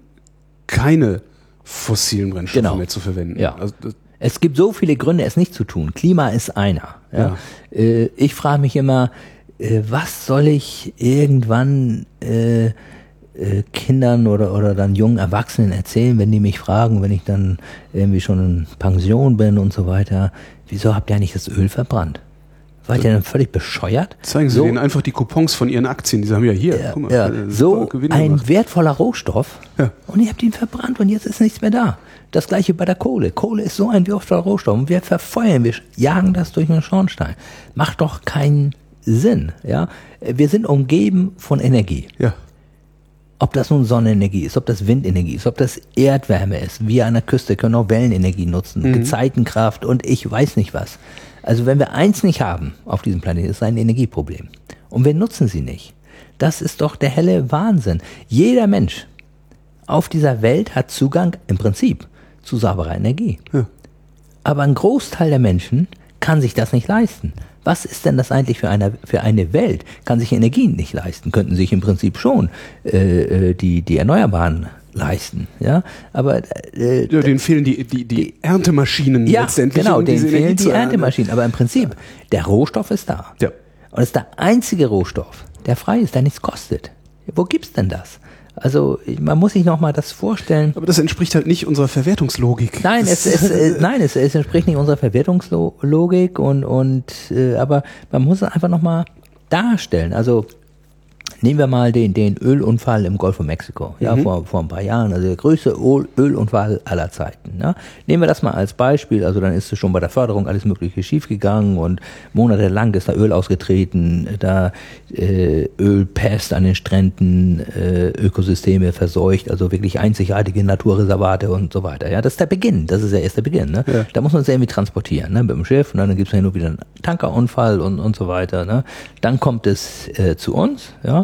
keine fossilen Brennstoffe genau. mehr zu verwenden. Ja. Also es gibt so viele Gründe, es nicht zu tun. Klima ist einer. Ja. ja. Äh, ich frage mich immer, äh, was soll ich irgendwann äh, äh, Kindern oder, oder dann jungen Erwachsenen erzählen, wenn die mich fragen, wenn ich dann irgendwie schon in Pension bin und so weiter, wieso habt ihr eigentlich das Öl verbrannt? Seid ihr dann völlig bescheuert? Zeigen Sie so, denen einfach die Coupons von Ihren Aktien, die haben ja hier. Ja, mal, ja. So ein gemacht. wertvoller Rohstoff ja. und ihr habt ihn verbrannt und jetzt ist nichts mehr da. Das gleiche bei der Kohle. Kohle ist so ein wertvoller Rohstoff und wir verfeuern, wir jagen das durch einen Schornstein. Macht doch keinen Sinn. Ja, Wir sind umgeben von Energie. Ja. Ob das nun Sonnenenergie ist, ob das Windenergie ist, ob das Erdwärme ist. Wir an der Küste können auch Wellenenergie nutzen, mhm. Gezeitenkraft und ich weiß nicht was. Also wenn wir eins nicht haben auf diesem Planeten, ist es ein Energieproblem. Und wir nutzen sie nicht. Das ist doch der helle Wahnsinn. Jeder Mensch auf dieser Welt hat Zugang im Prinzip zu sauberer Energie. Ja. Aber ein Großteil der Menschen kann sich das nicht leisten. Was ist denn das eigentlich für eine, für eine Welt? Kann sich Energien nicht leisten, könnten sich im Prinzip schon äh, äh die, die Erneuerbaren leisten, ja. Aber äh, ja, denen fehlen die, die, die Erntemaschinen ja, letztendlich. Genau, um denen fehlen die Erntemaschinen. Aber im Prinzip, ja. der Rohstoff ist da. Ja. Und es ist der einzige Rohstoff, der frei ist, der nichts kostet. Wo gibt's denn das? Also man muss sich noch mal das vorstellen. Aber das entspricht halt nicht unserer Verwertungslogik. Nein, es, es, äh, nein, es, es entspricht nicht unserer Verwertungslogik und und äh, aber man muss es einfach noch mal darstellen. Also Nehmen wir mal den, den Ölunfall im Golf von Mexiko, ja, mhm. vor, vor ein paar Jahren, also der größte Ölunfall aller Zeiten. Ja. Nehmen wir das mal als Beispiel, also dann ist es schon bei der Förderung alles Mögliche schiefgegangen und monatelang ist da Öl ausgetreten, da äh, Ölpest an den Stränden, äh, Ökosysteme verseucht, also wirklich einzigartige Naturreservate und so weiter. Ja, das ist der Beginn, das ist ja erst der Beginn. Ne? Ja. Da muss man es irgendwie transportieren, ne, mit dem Schiff und dann gibt es ja nur wieder einen Tankerunfall und, und so weiter. Ne? Dann kommt es äh, zu uns, ja,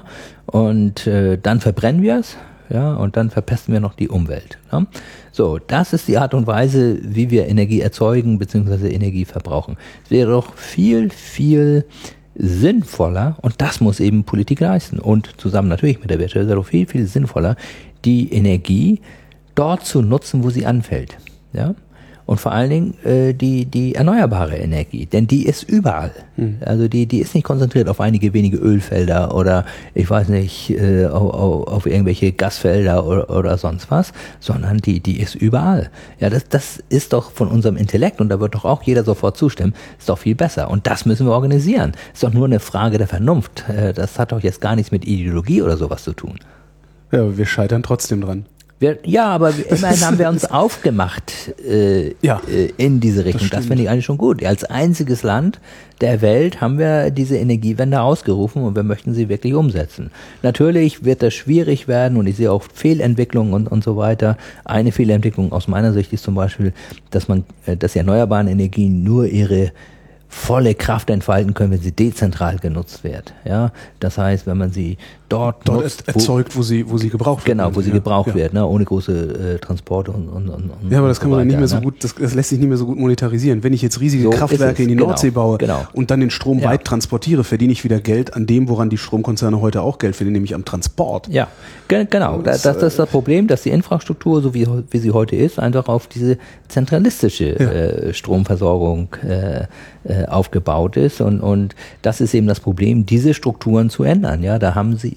und äh, dann verbrennen wir es, ja, und dann verpesten wir noch die Umwelt. Ja? So, das ist die Art und Weise, wie wir Energie erzeugen bzw. Energie verbrauchen. Es wäre doch viel, viel sinnvoller, und das muss eben Politik leisten, und zusammen natürlich mit der Wirtschaft, wäre doch viel, viel sinnvoller, die Energie dort zu nutzen, wo sie anfällt. Ja? Und vor allen Dingen äh, die, die erneuerbare Energie, denn die ist überall. Mhm. Also die, die ist nicht konzentriert auf einige wenige Ölfelder oder ich weiß nicht, äh, auf, auf irgendwelche Gasfelder oder, oder sonst was, sondern die, die ist überall. Ja, das, das ist doch von unserem Intellekt und da wird doch auch jeder sofort zustimmen, ist doch viel besser. Und das müssen wir organisieren. Ist doch nur eine Frage der Vernunft. Äh, das hat doch jetzt gar nichts mit Ideologie oder sowas zu tun. Ja, aber wir scheitern trotzdem dran. Wir, ja, aber immerhin haben wir uns aufgemacht äh, Ja, äh, in diese Richtung. Das, stimmt. finde ich eigentlich schon gut. Als einziges Land der Welt haben wir diese Energiewende ausgerufen und wir möchten sie wirklich umsetzen. Natürlich wird das schwierig werden und ich sehe auch Fehlentwicklungen und, und so weiter. Eine Fehlentwicklung aus meiner Sicht ist zum Beispiel, dass man, äh, dass die erneuerbaren Energien nur ihre volle Kraft entfalten können, wenn sie dezentral genutzt wird. Ja, das heißt, wenn man sie dort, Dort nutzt, er- erzeugt, wo sie, wo sie gebraucht Genau, werden. wo sie Ja, gebraucht ja. wird, ne? ohne große äh, Transporte und, und, und Ja, aber das kann man dann nicht weiter, mehr so ne? gut, das, das lässt sich nicht mehr so gut monetarisieren. Wenn ich jetzt riesige So Kraftwerke in die genau, Nordsee baue genau. und dann den Strom Ja. weit transportiere, verdiene ich wieder Geld an dem, woran die Stromkonzerne heute auch Geld verdienen, nämlich am Transport. Ja, ge genau. Das, das, das ist das Problem, dass die Infrastruktur, so wie, wie sie heute ist, einfach auf diese zentralistische äh, Stromversorgung äh, äh, aufgebaut ist. Und, und das ist eben das Problem, diese Strukturen zu ändern. Ja, da haben sie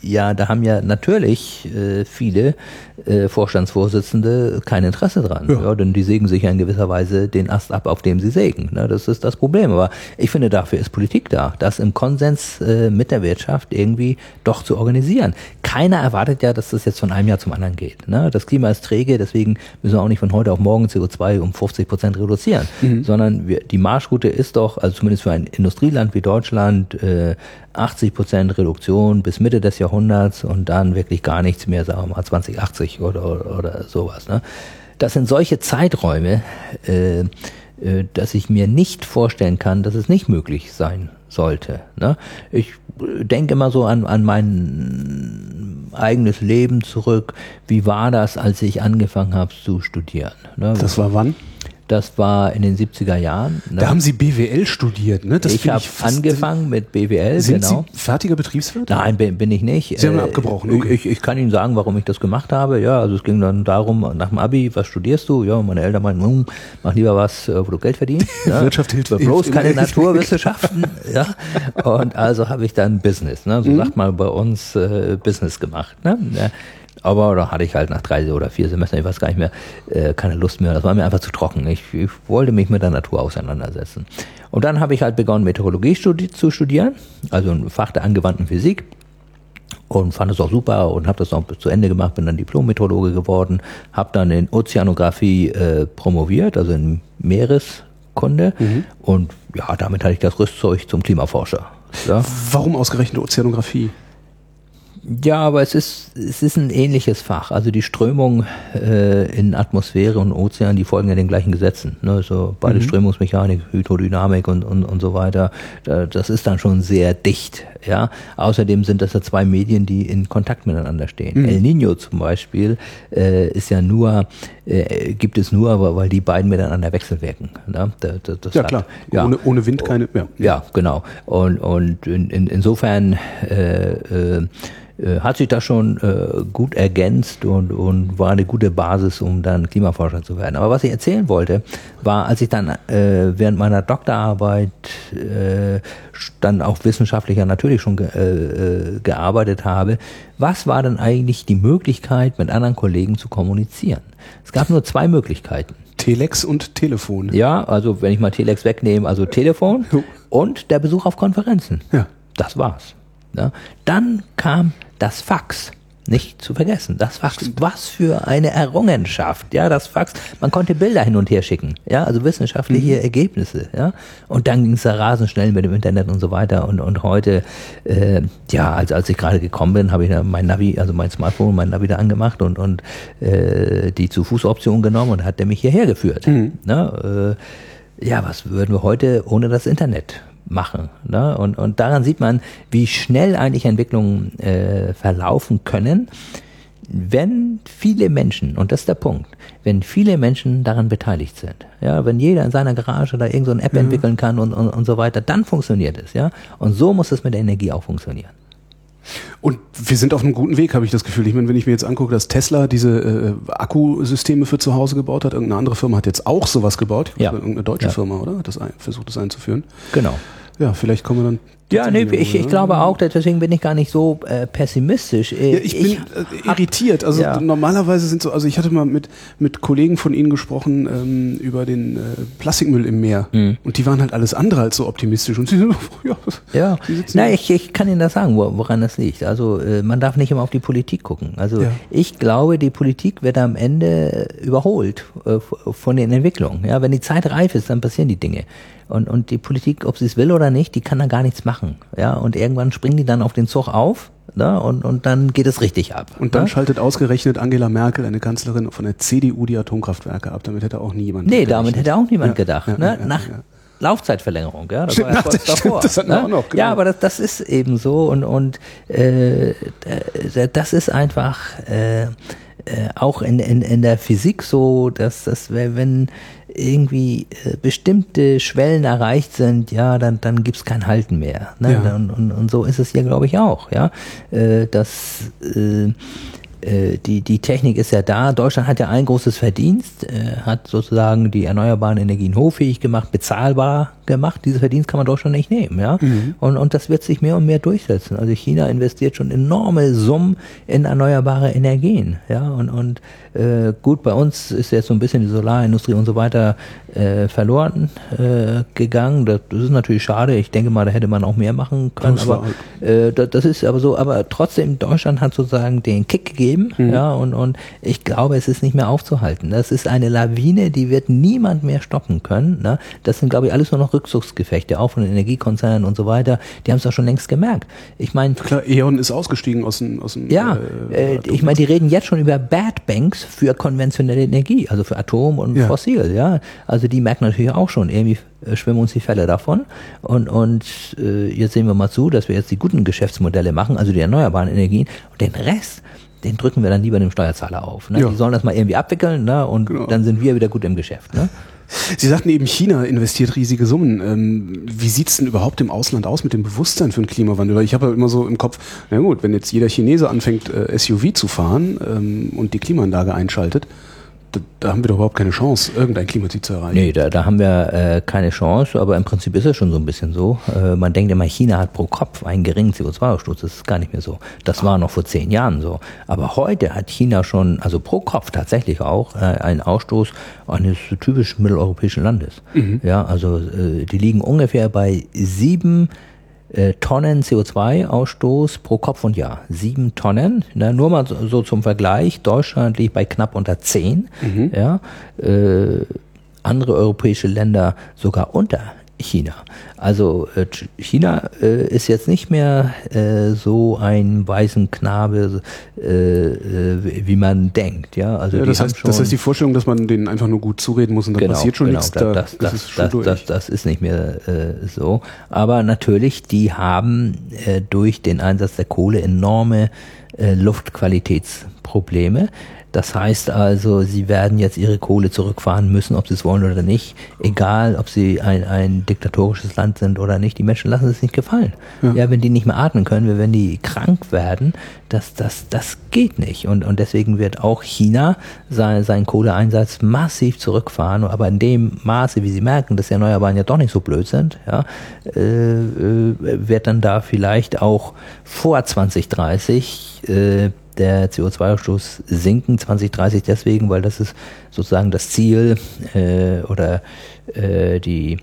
ja, da haben ja natürlich äh, viele äh, Vorstandsvorsitzende kein Interesse dran. Ja. Ja. denn die sägen sich ja in gewisser Weise den Ast ab, auf dem sie sägen. Ne? Das ist das Problem. Aber ich finde, dafür ist Politik da, das im Konsens äh, mit der Wirtschaft irgendwie doch zu organisieren. Keiner erwartet ja, dass das jetzt von einem Jahr zum anderen geht. Ne? Das Klima ist träge, deswegen müssen wir auch nicht von heute auf morgen CO2 um 50 Prozent reduzieren, sondern wir, die Marschroute ist doch, also zumindest für ein Industrieland wie Deutschland, äh, 80 Prozent Reduktion bis Mitte des Jahrhunderts und dann wirklich gar nichts mehr, sagen wir mal 2080 oder, oder, oder sowas. Ne? Das sind solche Zeiträume, äh, äh, dass ich mir nicht vorstellen kann, dass es nicht möglich sein sollte. Ne? Ich äh, denke immer so an, an mein eigenes Leben zurück. Wie war das, als ich angefangen habe zu studieren? Ne? Das war wann? Das war in den 70er Jahren. Ne? Da haben Sie BWL studiert, ne? Das ich habe angefangen mit BWL, Sind genau. Sie fertiger Betriebswirt? Nein, bin, ich nicht. Sie haben Äh, abgebrochen, ich- okay. Ich, ich kann Ihnen sagen, warum ich das gemacht habe. Ja, also es ging dann darum, nach dem Abi, was studierst du? Ja, meine Eltern meinten, hm, mach lieber was, äh, wo du Geld verdienst. Ja. Wirtschaft hilft- Aber Bloß keine. Naturwissenschaften. ja. Und also habe ich dann Business, ne? Mhm. so sagt man bei uns, äh, Business gemacht. Ne? Aber da hatte ich halt nach drei oder vier Semestern, ich weiß gar nicht mehr, äh, keine Lust mehr. Das war mir einfach zu trocken. Ich, ich wollte mich mit der Natur auseinandersetzen. Und dann habe ich halt begonnen, Meteorologie studi zu studieren, also ein Fach der angewandten Physik und fand es auch super und habe das auch bis zu Ende gemacht, bin dann Diplom-Meteorologe geworden, habe dann in Ozeanographie äh, promoviert, also in Meereskunde und ja, damit hatte ich das Rüstzeug zum Klimaforscher. Ja. Warum ausgerechnet Ozeanographie? Ja, aber es ist, es ist ein ähnliches Fach. Also die Strömung äh, in Atmosphäre und Ozean, die folgen ja den gleichen Gesetzen. Ne? So beide Strömungsmechanik, Hydrodynamik und, und, und so weiter. Da, das ist dann schon sehr dicht. Ja. Außerdem sind das ja zwei Medien, die in Kontakt miteinander stehen. El Nino zum Beispiel äh, ist ja nur, äh, gibt es nur, aber weil die beiden miteinander wechselwirken. Ne? Da, da, das Ja hat- klar, ja. Ohne, ohne Wind keine. Ja. Ja, genau. Und, und in, in, insofern äh, äh, äh, hat sich das schon äh, gut ergänzt und, und war eine gute Basis, um dann Klimaforscher zu werden. Aber was ich erzählen wollte, war, als ich dann äh, während meiner Doktorarbeit äh, dann auch wissenschaftlicher natürlich schon ge äh, äh, gearbeitet habe, was war denn eigentlich die Möglichkeit, mit anderen Kollegen zu kommunizieren? Es gab nur zwei Möglichkeiten. Telex und Telefon. Ja, also wenn ich mal Telex wegnehme, also Telefon Jo. und der Besuch auf Konferenzen. Ja. Das war's. Ja. Dann kam das Fax. Nicht zu vergessen, das Fax. Was für eine Errungenschaft. Ja, das Fax. Man konnte Bilder hin und her schicken. Ja, also wissenschaftliche Mhm. Ergebnisse. Ja. Und dann ging es da rasend schnell mit dem Internet und so weiter. Und, und heute, äh, ja, als, als ich gerade gekommen bin, habe ich mein Navi, also mein Smartphone, mein Navi da angemacht und, und äh, die Zu-Fuß-Option genommen und hat der mich hierher geführt. Ne? Äh, ja, was würden wir heute ohne das Internet machen? Ne? Und, und daran sieht man, wie schnell eigentlich Entwicklungen äh, verlaufen können, wenn viele Menschen, und das ist der Punkt, wenn viele Menschen daran beteiligt sind, ja, wenn jeder in seiner Garage da irgendeine so App entwickeln kann und, und, und so weiter, dann funktioniert es, ja. Und so muss es mit der Energie auch funktionieren. Und wir sind auf einem guten Weg, habe ich das Gefühl. Ich meine, wenn ich mir jetzt angucke, dass Tesla diese äh, Akkusysteme für zu Hause gebaut hat, irgendeine andere Firma hat jetzt auch sowas gebaut. Ich Ja. glaube, Irgendeine deutsche Ja. Firma, oder? Hat das ein, versucht, das einzuführen. Genau. Ja, vielleicht kommen wir dann Ja, nee, ich, ich glaube auch, deswegen bin ich gar nicht so äh, pessimistisch. Ja, ich, ich bin äh, irritiert. Also ja. normalerweise sind so, also ich hatte mal mit, mit Kollegen von Ihnen gesprochen ähm, über den äh, Plastikmüll im Meer mhm. und die waren halt alles andere als so optimistisch und sie sind ja, ja. Na, ich, ich kann Ihnen das sagen, woran das liegt. Also äh, man darf nicht immer auf die Politik gucken. Also ja. ich glaube, die Politik wird am Ende überholt äh, von den Entwicklungen. Ja, wenn die Zeit reif ist, dann passieren die Dinge. Und, und die Politik, ob sie es will oder nicht, die kann da gar nichts machen. Ja, und irgendwann springen die dann auf den Zug auf ne? und, und dann geht es richtig ab. Und dann ne? schaltet ausgerechnet Angela Merkel, eine Kanzlerin von der CDU, die Atomkraftwerke ab. Damit hätte auch niemand Nee, damit hätte auch niemand gedacht. Ja, ne? Ja, Nach Laufzeitverlängerung, ja, das stimmt, war ja kurz davor. das ne? auch noch, genau. Ja, aber das, das ist eben so und, und äh, das ist einfach äh, äh, auch in, in, in der Physik so, dass das, wenn irgendwie äh, bestimmte Schwellen erreicht sind, ja, dann, dann gibt's kein Halten mehr. Ne? Ja. Und, und, und so ist es hier, glaube ich, auch, ja. Äh, dass äh, die, die Technik ist ja da. Deutschland hat ja ein großes Verdienst, äh, hat sozusagen die erneuerbaren Energien hochfähig gemacht, bezahlbar gemacht. Dieses Verdienst kann man Deutschland nicht nehmen, ja. Mhm. Und, und das wird sich mehr und mehr durchsetzen. Also China investiert schon enorme Summen in erneuerbare Energien, ja. Und, und äh, gut, bei uns ist jetzt so ein bisschen die Solarindustrie und so weiter äh, verloren äh, gegangen. Das, das, ist natürlich schade. Ich denke mal, da hätte man auch mehr machen können. Das aber äh, das, das, ist aber so. Aber trotzdem, Deutschland hat sozusagen den Kick gegeben. Mhm. Ja, und, und ich glaube, es ist nicht mehr aufzuhalten. Das ist eine Lawine, die wird niemand mehr stoppen können. Ne? Das sind, glaube ich, alles nur noch Rückzugsgefechte, auch von den Energiekonzernen und so weiter. Die haben es doch schon längst gemerkt. Ich meine, klar, E.ON ist ausgestiegen aus dem, aus dem Ja, äh, äh ich meine, die reden jetzt schon über Bad Banks für konventionelle Energie, also für Atom und ja. Fossil, ja. Also die merken natürlich auch schon, irgendwie äh, schwimmen uns die Fälle davon. Und, und äh, jetzt sehen wir mal zu, dass wir jetzt die guten Geschäftsmodelle machen, also die erneuerbaren Energien und den Rest, den drücken wir dann lieber dem Steuerzahler auf. Ne? Ja. Die sollen das mal irgendwie abwickeln ne? und genau. dann sind wir wieder gut im Geschäft. Ne? Sie sagten eben, China investiert riesige Summen. Ähm, wie sieht's denn überhaupt im Ausland aus mit dem Bewusstsein für den Klimawandel? Ich habe ja immer so im Kopf, na gut, wenn jetzt jeder Chinese anfängt, äh, SUV zu fahren ähm, und die Klimaanlage einschaltet, da, da, haben wir doch überhaupt keine Chance, irgendein Klimaziel zu erreichen. Nee, da, da haben wir äh, keine Chance, aber im Prinzip ist es schon so ein bisschen so. Äh, man denkt immer, China hat pro Kopf einen geringen CO2-Ausstoß. Das ist gar nicht mehr so. Das war noch vor zehn Jahren so. Aber heute hat China schon, also pro Kopf tatsächlich auch, äh, einen Ausstoß eines typisch mitteleuropäischen Landes. Mhm. Ja, also äh, die liegen ungefähr bei sieben äh, Tonnen CO2-Ausstoß pro Kopf und Jahr. Sieben Tonnen. Ne? Nur mal so, so, zum Vergleich. Deutschland liegt bei knapp unter zehn. Mhm. Ja? Äh, andere europäische Länder sogar unter China. Also äh, China äh, ist jetzt nicht mehr äh, so ein weißen Knabe, äh, äh, wie man denkt. Ja, also ja, das, heißt, das heißt die Vorstellung, dass man denen einfach nur gut zureden muss und dann genau, passiert schon genau, nichts. Da, das, das, ist schon das, das, das, ist nicht mehr äh, so. Aber natürlich, die haben durch den Einsatz der Kohle enorme Luftqualitätsprobleme. Das heißt also, sie werden jetzt ihre Kohle zurückfahren müssen, ob sie es wollen oder nicht. Egal, ob sie ein, ein diktatorisches Land sind oder nicht. Die Menschen lassen es nicht gefallen. Ja. ja, wenn die nicht mehr atmen können, wenn die krank werden, das, das, das geht nicht. Und, und deswegen wird auch China sein, seinen Kohleeinsatz massiv zurückfahren. Aber in dem Maße, wie sie merken, dass die Erneuerbaren ja doch nicht so blöd sind, ja, äh, äh wird dann da vielleicht auch vor 2030 äh, der CO2-Ausstoß sinken 2030 deswegen, weil das ist sozusagen das Ziel äh, oder äh, die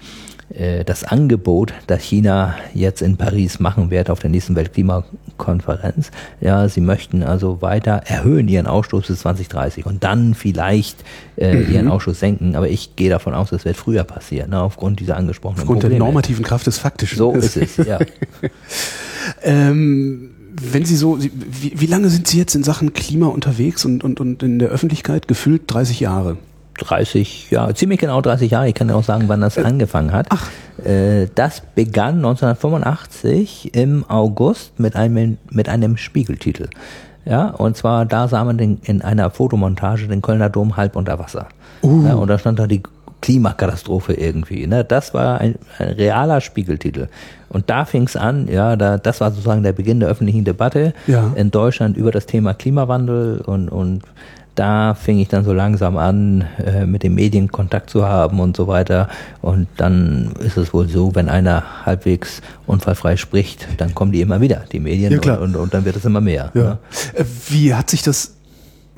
äh, das Angebot, das China jetzt in Paris machen wird auf der nächsten Weltklimakonferenz. Ja, sie möchten also weiter erhöhen ihren Ausstoß bis 2030 und dann vielleicht äh, mhm. ihren Ausstoß senken. Aber ich gehe davon aus, das wird früher passieren, ne, aufgrund dieser angesprochenen Aufgrund Probleme. der normativen Kraft des Faktischen. So ist es, ja. ähm, wenn Sie so, wie, wie lange sind Sie jetzt in Sachen Klima unterwegs und, und, und in der Öffentlichkeit? Gefühlt 30 Jahre. 30, ja, ziemlich genau 30 Jahre. Ich kann ja auch sagen, wann das äh, angefangen hat. Ach. Äh, das begann 1985 im August mit einem, mit einem Spiegeltitel. Ja, und zwar da sah man den, in einer Fotomontage den Kölner Dom halb unter Wasser. Uh. Ja, und da stand da die Klimakatastrophe irgendwie. Ne? Das war ein, ein realer Spiegeltitel. Und da fing es an, ja, da, das war sozusagen der Beginn der öffentlichen Debatte ja. in Deutschland über das Thema Klimawandel und, und da fing ich dann so langsam an, äh, mit den Medien Kontakt zu haben und so weiter. Und dann ist es wohl so, wenn einer halbwegs unfallfrei spricht, dann kommen die immer wieder, die Medien, Ja. Und, und, und dann wird es immer mehr. Ja. ne? Äh, Wie hat sich das,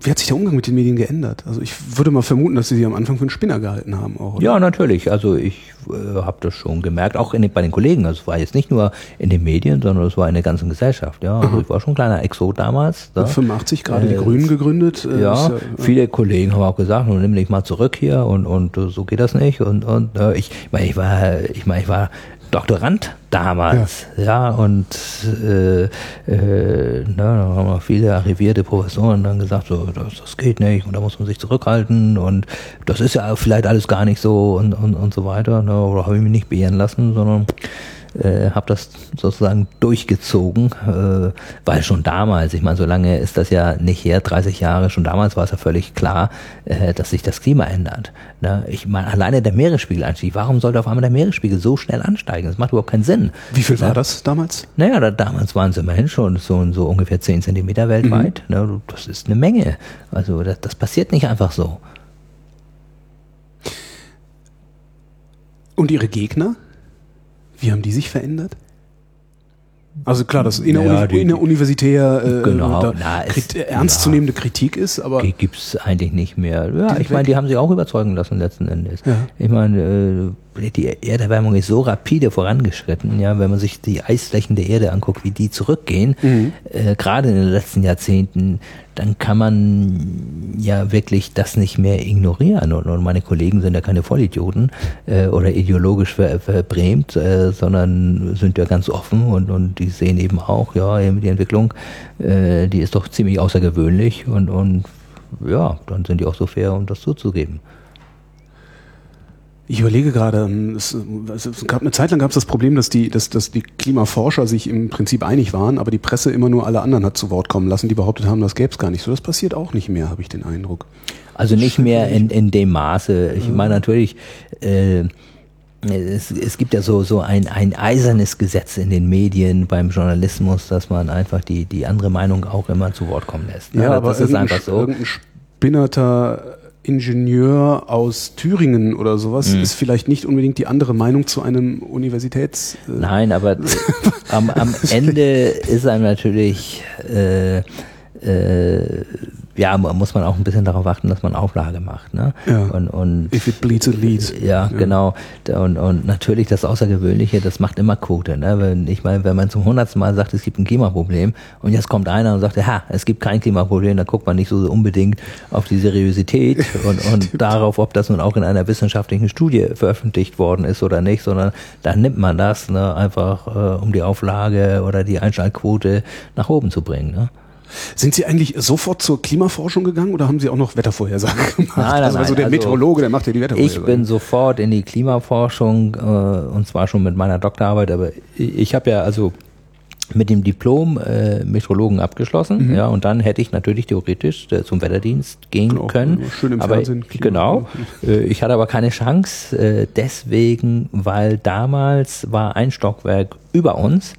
wie hat sich der Umgang mit den Medien geändert? Also ich würde mal vermuten, dass Sie sie am Anfang für einen Spinner gehalten haben auch. Oder? Ja, natürlich. Also ich äh, habe das schon gemerkt, auch den, bei den Kollegen. Also es war jetzt nicht nur in den Medien, sondern es war in der ganzen Gesellschaft. Ja, also ich war schon ein kleiner Exot damals. Da. 85 gerade die Äh, Grünen gegründet. äh, Ja, ist viele Kollegen haben auch gesagt, nun nimm dich mal zurück hier und und äh, so geht das nicht und und äh, ich ich meine ich war ich meine ich war Doktorand damals, ja, und äh, äh, na, da haben auch viele arrivierte Professoren dann gesagt, so das, das geht nicht und da muss man sich zurückhalten und das ist ja vielleicht alles gar nicht so und und, und so weiter. Ne, oder habe ich mich nicht beirren lassen, sondern äh, habe das sozusagen durchgezogen, äh, weil schon damals, ich meine, so lange ist das ja nicht her, 30 Jahre, schon damals war es ja völlig klar, äh, dass sich das Klima ändert. Ne? Ich meine, alleine der Meeresspiegelanstieg, warum sollte auf einmal der Meeresspiegel so schnell ansteigen? Das macht überhaupt keinen Sinn. Wie viel war das damals? Naja, da, damals waren es immerhin schon so, so ungefähr 10 Zentimeter weltweit. Ne? Das ist eine Menge. Also das, das passiert nicht einfach so. Und Ihre Gegner? Wie haben die sich verändert? Also klar, dass in der, Ja, Uni, die- in der Universitär äh, Genau, da na, es- ernstzunehmende Kritik ist, aber Die gibt's eigentlich nicht mehr. Ja, ich meine, die haben sich auch überzeugen lassen letzten Endes. Ja. Ich meine, äh, die Erderwärmung ist so rapide vorangeschritten, ja, wenn man sich die Eisflächen der Erde anguckt, wie die zurückgehen, Mhm. äh, gerade in den letzten Jahrzehnten, dann kann man ja wirklich das nicht mehr ignorieren. Und, und meine Kollegen sind ja keine Vollidioten äh, oder ideologisch ver, verbrämt, äh, sondern sind ja ganz offen und, und die sehen eben auch, ja, die Entwicklung, äh, die ist doch ziemlich außergewöhnlich und, und ja, dann sind die auch so fair, um das zuzugeben. Ich überlege gerade, ähm, es, es gab eine Zeit lang gab es das Problem, dass die, dass, dass die Klimaforscher sich im Prinzip einig waren, aber die Presse immer nur alle anderen hat zu Wort kommen lassen, die behauptet haben, das gäbe es gar nicht so. Das passiert auch nicht mehr, habe ich den Eindruck. Also nicht mehr in, in dem Maße. Ich meine natürlich, äh, es, es gibt ja so, so ein, ein eisernes Gesetz in den Medien beim Journalismus, dass man einfach die, die andere Meinung auch immer zu Wort kommen lässt. das ist einfach so. spinnerter Ingenieur aus Thüringen oder sowas Mhm. ist vielleicht nicht unbedingt die andere Meinung zu einem Universitäts... äh, Nein, aber am, am Ende ist einem natürlich, äh, äh, ja, muss man auch ein bisschen darauf achten, dass man Auflage macht. Ne? Ja. Und, und If it bleeds, it leads. Ja, genau. Da- Und, und natürlich das Außergewöhnliche, das macht immer Quote. Ne? Wenn, ich meine, wenn man zum hundertsten Mal sagt, es gibt ein Klimaproblem und jetzt kommt einer und sagt, ha, es gibt kein Klimaproblem, dann guckt man nicht so unbedingt auf die Seriosität und, und darauf, ob das nun auch in einer wissenschaftlichen Studie veröffentlicht worden ist oder nicht, sondern dann nimmt man das ne, einfach, äh, um die Auflage oder die Einschaltquote nach oben zu bringen. Ne? Sind Sie eigentlich sofort zur Klimaforschung gegangen oder haben Sie auch noch Wettervorhersagen gemacht? Nein, nein, also, nein, der also Meteorologe, der macht ja die Ich Wettervorhersagen. bin sofort in die Klimaforschung äh, und zwar schon mit meiner Doktorarbeit, aber ich, ich habe ja also mit dem Diplom äh, Meteorologen abgeschlossen, ja, und dann hätte ich natürlich theoretisch äh, zum Wetterdienst gehen Genau, können. schön im aber Fernsehen, genau, äh, ich hatte aber keine Chance, äh, deswegen, weil damals war ein Stockwerk über uns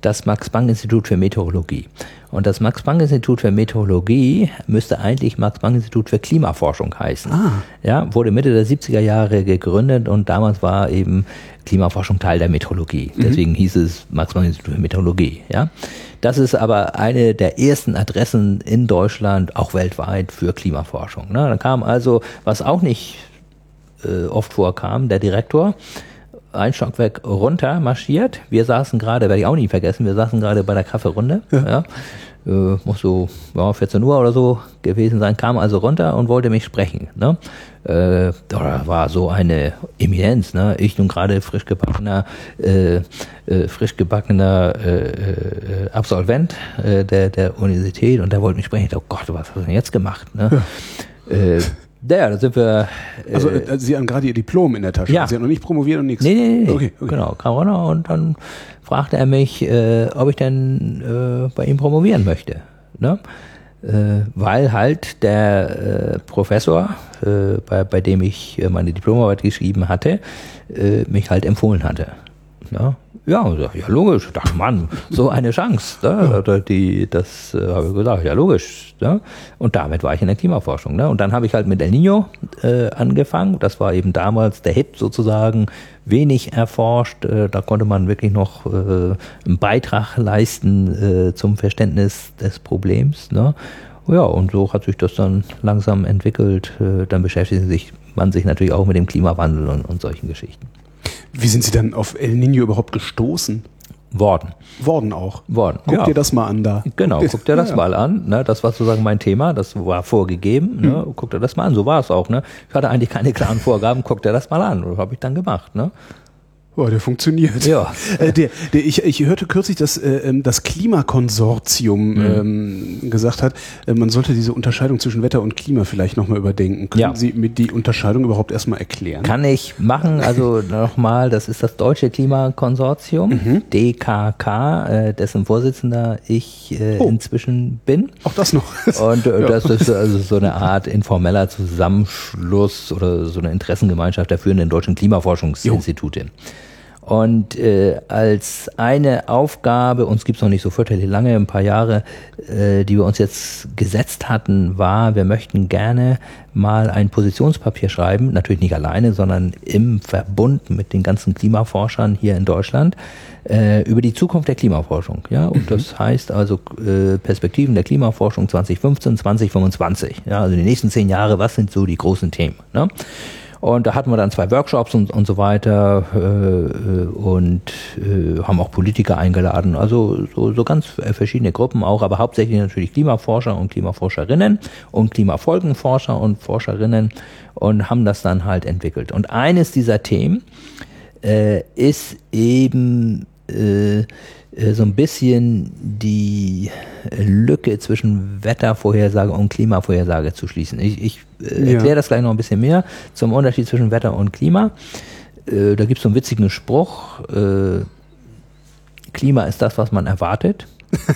das Max-Planck-Institut für Meteorologie. Und das Max-Planck-Institut für Meteorologie müsste eigentlich Max-Planck-Institut für Klimaforschung heißen. Ah. Ja, wurde Mitte der 70er Jahre gegründet und damals war eben Klimaforschung Teil der Meteorologie. Deswegen hieß es Max-Planck-Institut für Meteorologie. Ja. Das ist aber eine der ersten Adressen in Deutschland, auch weltweit, für Klimaforschung. Ne? Dann kam also, was auch nicht äh, oft vorkam, der Direktor ein Stockwerk runter marschiert. Wir saßen gerade, werde ich auch nie vergessen, wir saßen gerade bei der Kaffeerunde. Ja. Äh, muss so ja, 14 Uhr oder so gewesen sein, kam also runter und wollte mich sprechen. Ne? Äh, da war so eine Eminenz. Ne? Ich nun gerade frisch gebackener, äh, äh, frisch gebackener äh, äh, Absolvent äh, der, der Universität und der wollte mich sprechen. Ich dachte, oh Gott, was hast du denn jetzt gemacht? Ne? Äh, ja, da sind wir. Äh, Also äh, Sie haben gerade Ihr Diplom in der Tasche. Ja. Sie haben noch nicht promoviert und nichts. Nee, nee, nee. Okay, okay. Genau, kam runter und dann fragte er mich, äh, ob ich denn äh, bei ihm promovieren möchte. Ne? Äh, weil halt der äh, Professor, äh, bei, bei dem ich äh, meine Diplomarbeit geschrieben hatte, äh, mich halt empfohlen hatte. Ja, ja, ja logisch. Ich dachte, Mann, so eine Chance. Ne? Die, das äh, habe ich gesagt, ja logisch. Ne? Und damit war ich in der Klimaforschung. Ne? Und dann habe ich halt mit El Nino äh, angefangen. Das war eben damals der Hit sozusagen, wenig erforscht. Äh, da konnte man wirklich noch äh, einen Beitrag leisten äh, zum Verständnis des Problems. Ne? Ja, und so hat sich das dann langsam entwickelt. Äh, dann beschäftigt sich man sich natürlich auch mit dem Klimawandel und, und solchen Geschichten. Wie sind Sie dann auf El Nino überhaupt gestoßen? Worden. Worden auch. Worden. Guck ja. dir das mal an da. Genau, guck dir das ja. mal an. Ne? Das war sozusagen mein Thema, das war vorgegeben. Ne? Guck dir das mal an, so war es auch. Ne? Ich hatte eigentlich keine klaren Vorgaben, guck dir das mal an. Das habe ich dann gemacht. Ne? Oh, der funktioniert. Ja. Äh, der, der, ich, ich hörte kürzlich, dass äh, ähm, das Klimakonsortium ähm, gesagt hat, äh, man sollte diese Unterscheidung zwischen Wetter und Klima vielleicht nochmal überdenken. Können Ja. Sie mir die Unterscheidung überhaupt erstmal erklären? Kann ich machen, also nochmal, das ist das Deutsche Klimakonsortium, DKK, äh, dessen Vorsitzender ich äh, Oh. inzwischen bin. Auch das noch. Und Ja. das ist also so eine Art informeller Zusammenschluss oder so eine Interessengemeinschaft der führenden deutschen Klimaforschungsinstitute. Und äh, als eine Aufgabe, uns gibt's noch nicht so fürchterlich lange, ein paar Jahre, äh, die wir uns jetzt gesetzt hatten, war, wir möchten gerne mal ein Positionspapier schreiben, natürlich nicht alleine, sondern im Verbund mit den ganzen Klimaforschern hier in Deutschland, äh, über die Zukunft der Klimaforschung. Ja, und das heißt also äh, Perspektiven der Klimaforschung 2015, 2025. Ja, also die nächsten zehn Jahre, was sind so die großen Themen? Ne? Und da hatten wir dann zwei Workshops und, und so weiter äh, äh, und äh, haben auch Politiker eingeladen, also so, so ganz verschiedene Gruppen auch, aber hauptsächlich natürlich Klimaforscher und Klimaforscherinnen und Klimafolgenforscher und Forscherinnen und haben das dann halt entwickelt. Und eines dieser Themen äh, ist eben äh, so ein bisschen die Lücke zwischen Wettervorhersage und Klimavorhersage zu schließen. Ich, ich äh, Ja. erkläre das gleich noch ein bisschen mehr zum Unterschied zwischen Wetter und Klima. Äh, da gibt es so einen witzigen Spruch, äh, Klima ist das, was man erwartet.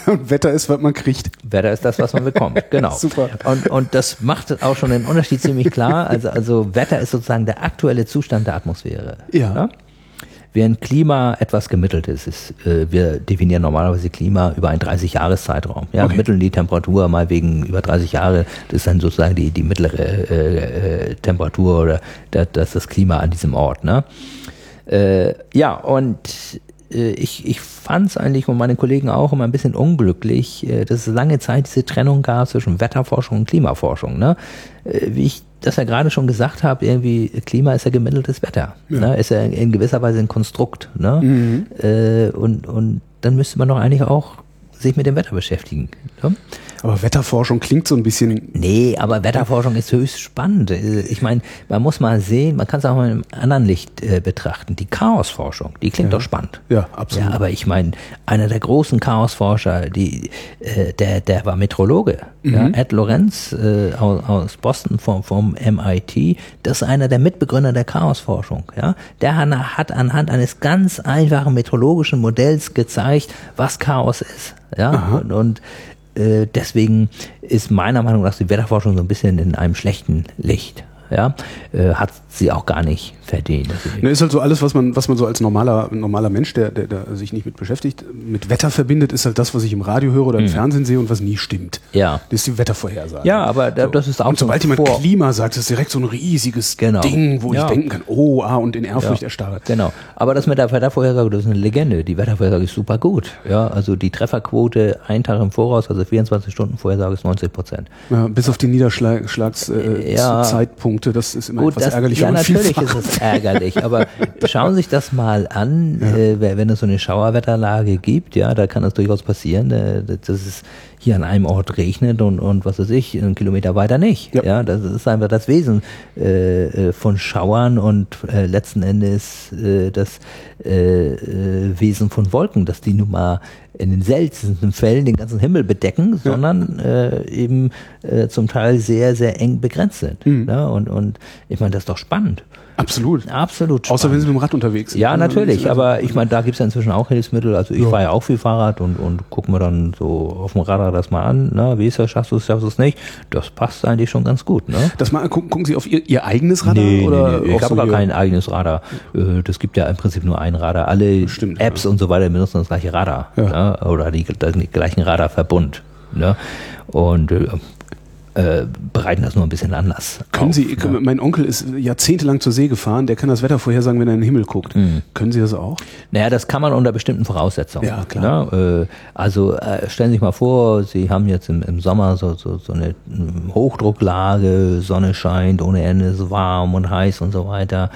Und Wetter ist, was man kriegt. Wetter ist das, was man bekommt. Genau. Super. Und, und das macht auch schon den Unterschied ziemlich klar. Also, also Wetter ist sozusagen der aktuelle Zustand der Atmosphäre. Ja. Während Klima etwas Gemitteltes ist. Äh, wir definieren normalerweise Klima über einen 30-Jahres-Zeitraum. Ja, Okay. mitteln die Temperatur mal wegen über 30 Jahre. Das ist dann sozusagen die, die mittlere äh, äh, Temperatur oder das, das ist das Klima an diesem Ort. Ne? Äh, ja, und äh, ich, ich fand es eigentlich und meine Kollegen auch immer ein bisschen unglücklich, äh, dass es lange Zeit diese Trennung gab zwischen Wetterforschung und Klimaforschung. Ne? Äh, wie ich das ja gerade schon gesagt habe, irgendwie Klima ist ja gemitteltes Wetter. Ne? Ist ja in gewisser Weise ein Konstrukt. Ne? Äh, und, und dann müsste man doch eigentlich auch sich mit dem Wetter beschäftigen. Ne? Aber Wetterforschung klingt so ein bisschen. Nee, aber Wetterforschung ist höchst spannend. Äh, Ich meine, man muss mal sehen, man kann es auch mal in einem anderen Licht äh, betrachten. Die Chaosforschung, die klingt doch spannend. Ja, absolut. Ja, aber ich meine, einer der großen Chaosforscher, die, äh, der, der war Meteorologe. Ja, Ed Lorenz äh, aus, aus Boston vom, vom MIT, das ist einer der Mitbegründer der Chaosforschung. Ja, der hat anhand eines ganz einfachen meteorologischen Modells gezeigt, was Chaos ist. Ja, und, und deswegen ist meiner Meinung nach die Wetterforschung so ein bisschen in einem schlechten Licht. Ja, äh, hat sie auch gar nicht verdient. Ne, ist halt so alles, was man, was man so als normaler, normaler Mensch, der, der, der sich nicht mit beschäftigt, mit Wetter verbindet, ist halt das, was ich im Radio höre oder im Fernsehen sehe und was nie stimmt. Mhm. Ja. Das ist die Wettervorhersage. Ja, aber da- das ist auch Und so sobald jemand Vor- Klima sagt, ist direkt so ein riesiges Genau. Ding, wo Ja. ich denken kann, oh, ah, und in Ehrfurcht Ja. erstarre. Genau. Aber das mit der Wettervorhersage, das ist eine Legende. Die Wettervorhersage ist super gut. Ja, also die Trefferquote einen Tag im Voraus, also 24 Stunden Vorhersage ist 90 Prozent. Ja, bis auf die Niederschlagszeitpunkte, äh, Ja. Zeitpunkte, das ist immer Gut, etwas das, ärgerlich. ja, natürlich ist es ärgerlich, aber schauen Sie sich das mal an, äh, wenn es so eine Schauerwetterlage gibt, ja, da kann das durchaus passieren, äh, dass es hier an einem Ort regnet und, und was weiß ich, einen Kilometer weiter nicht. Ja. Ja, das ist einfach das Wesen äh, äh, von Schauern und äh, letzten Endes äh, das äh, äh, Wesen von Wolken, dass die nun mal in den seltensten Fällen den ganzen Himmel bedecken, sondern äh, eben zum Teil sehr, sehr eng begrenzt sind. Mhm. Ja, und, und ich meine, das ist doch spannend. Absolut. Absolut. Außer wenn Sie mit dem Rad unterwegs sind. Ja, natürlich, aber ich meine, da gibt es ja inzwischen auch Hilfsmittel. Also ich Ja. fahre ja auch viel Fahrrad und, und gucke mir dann so auf dem Radar das mal an. Na, wie ist das? Schaffst du es, schaffst du es nicht? Das passt eigentlich schon ganz gut. Ne? Das mal, gucken, gucken Sie auf Ihr, Ihr eigenes Radar? Nee, oder nee, nee. ich habe so gar kein eigenes Radar. Äh, Das gibt ja im Prinzip nur ein Radar. Alle Stimmt, Apps und so weiter benutzen das gleiche Radar. Ja. Ne? Oder die, den gleichen Radarverbund. Ne? Und äh, äh, bereiten das nur ein bisschen anders. Können auf, Sie, ne? mein Onkel ist jahrzehntelang zur See gefahren, der kann das Wetter vorhersagen, wenn er in den Himmel guckt. Mhm. Können Sie das auch? Naja, das kann man unter bestimmten Voraussetzungen. Ja, klar. Ne? Äh, Also äh, stellen Sie sich mal vor, Sie haben jetzt im, im Sommer so, so, so eine mm, Hochdrucklage, Sonne scheint, ohne Ende, ist warm und heiß und so weiter.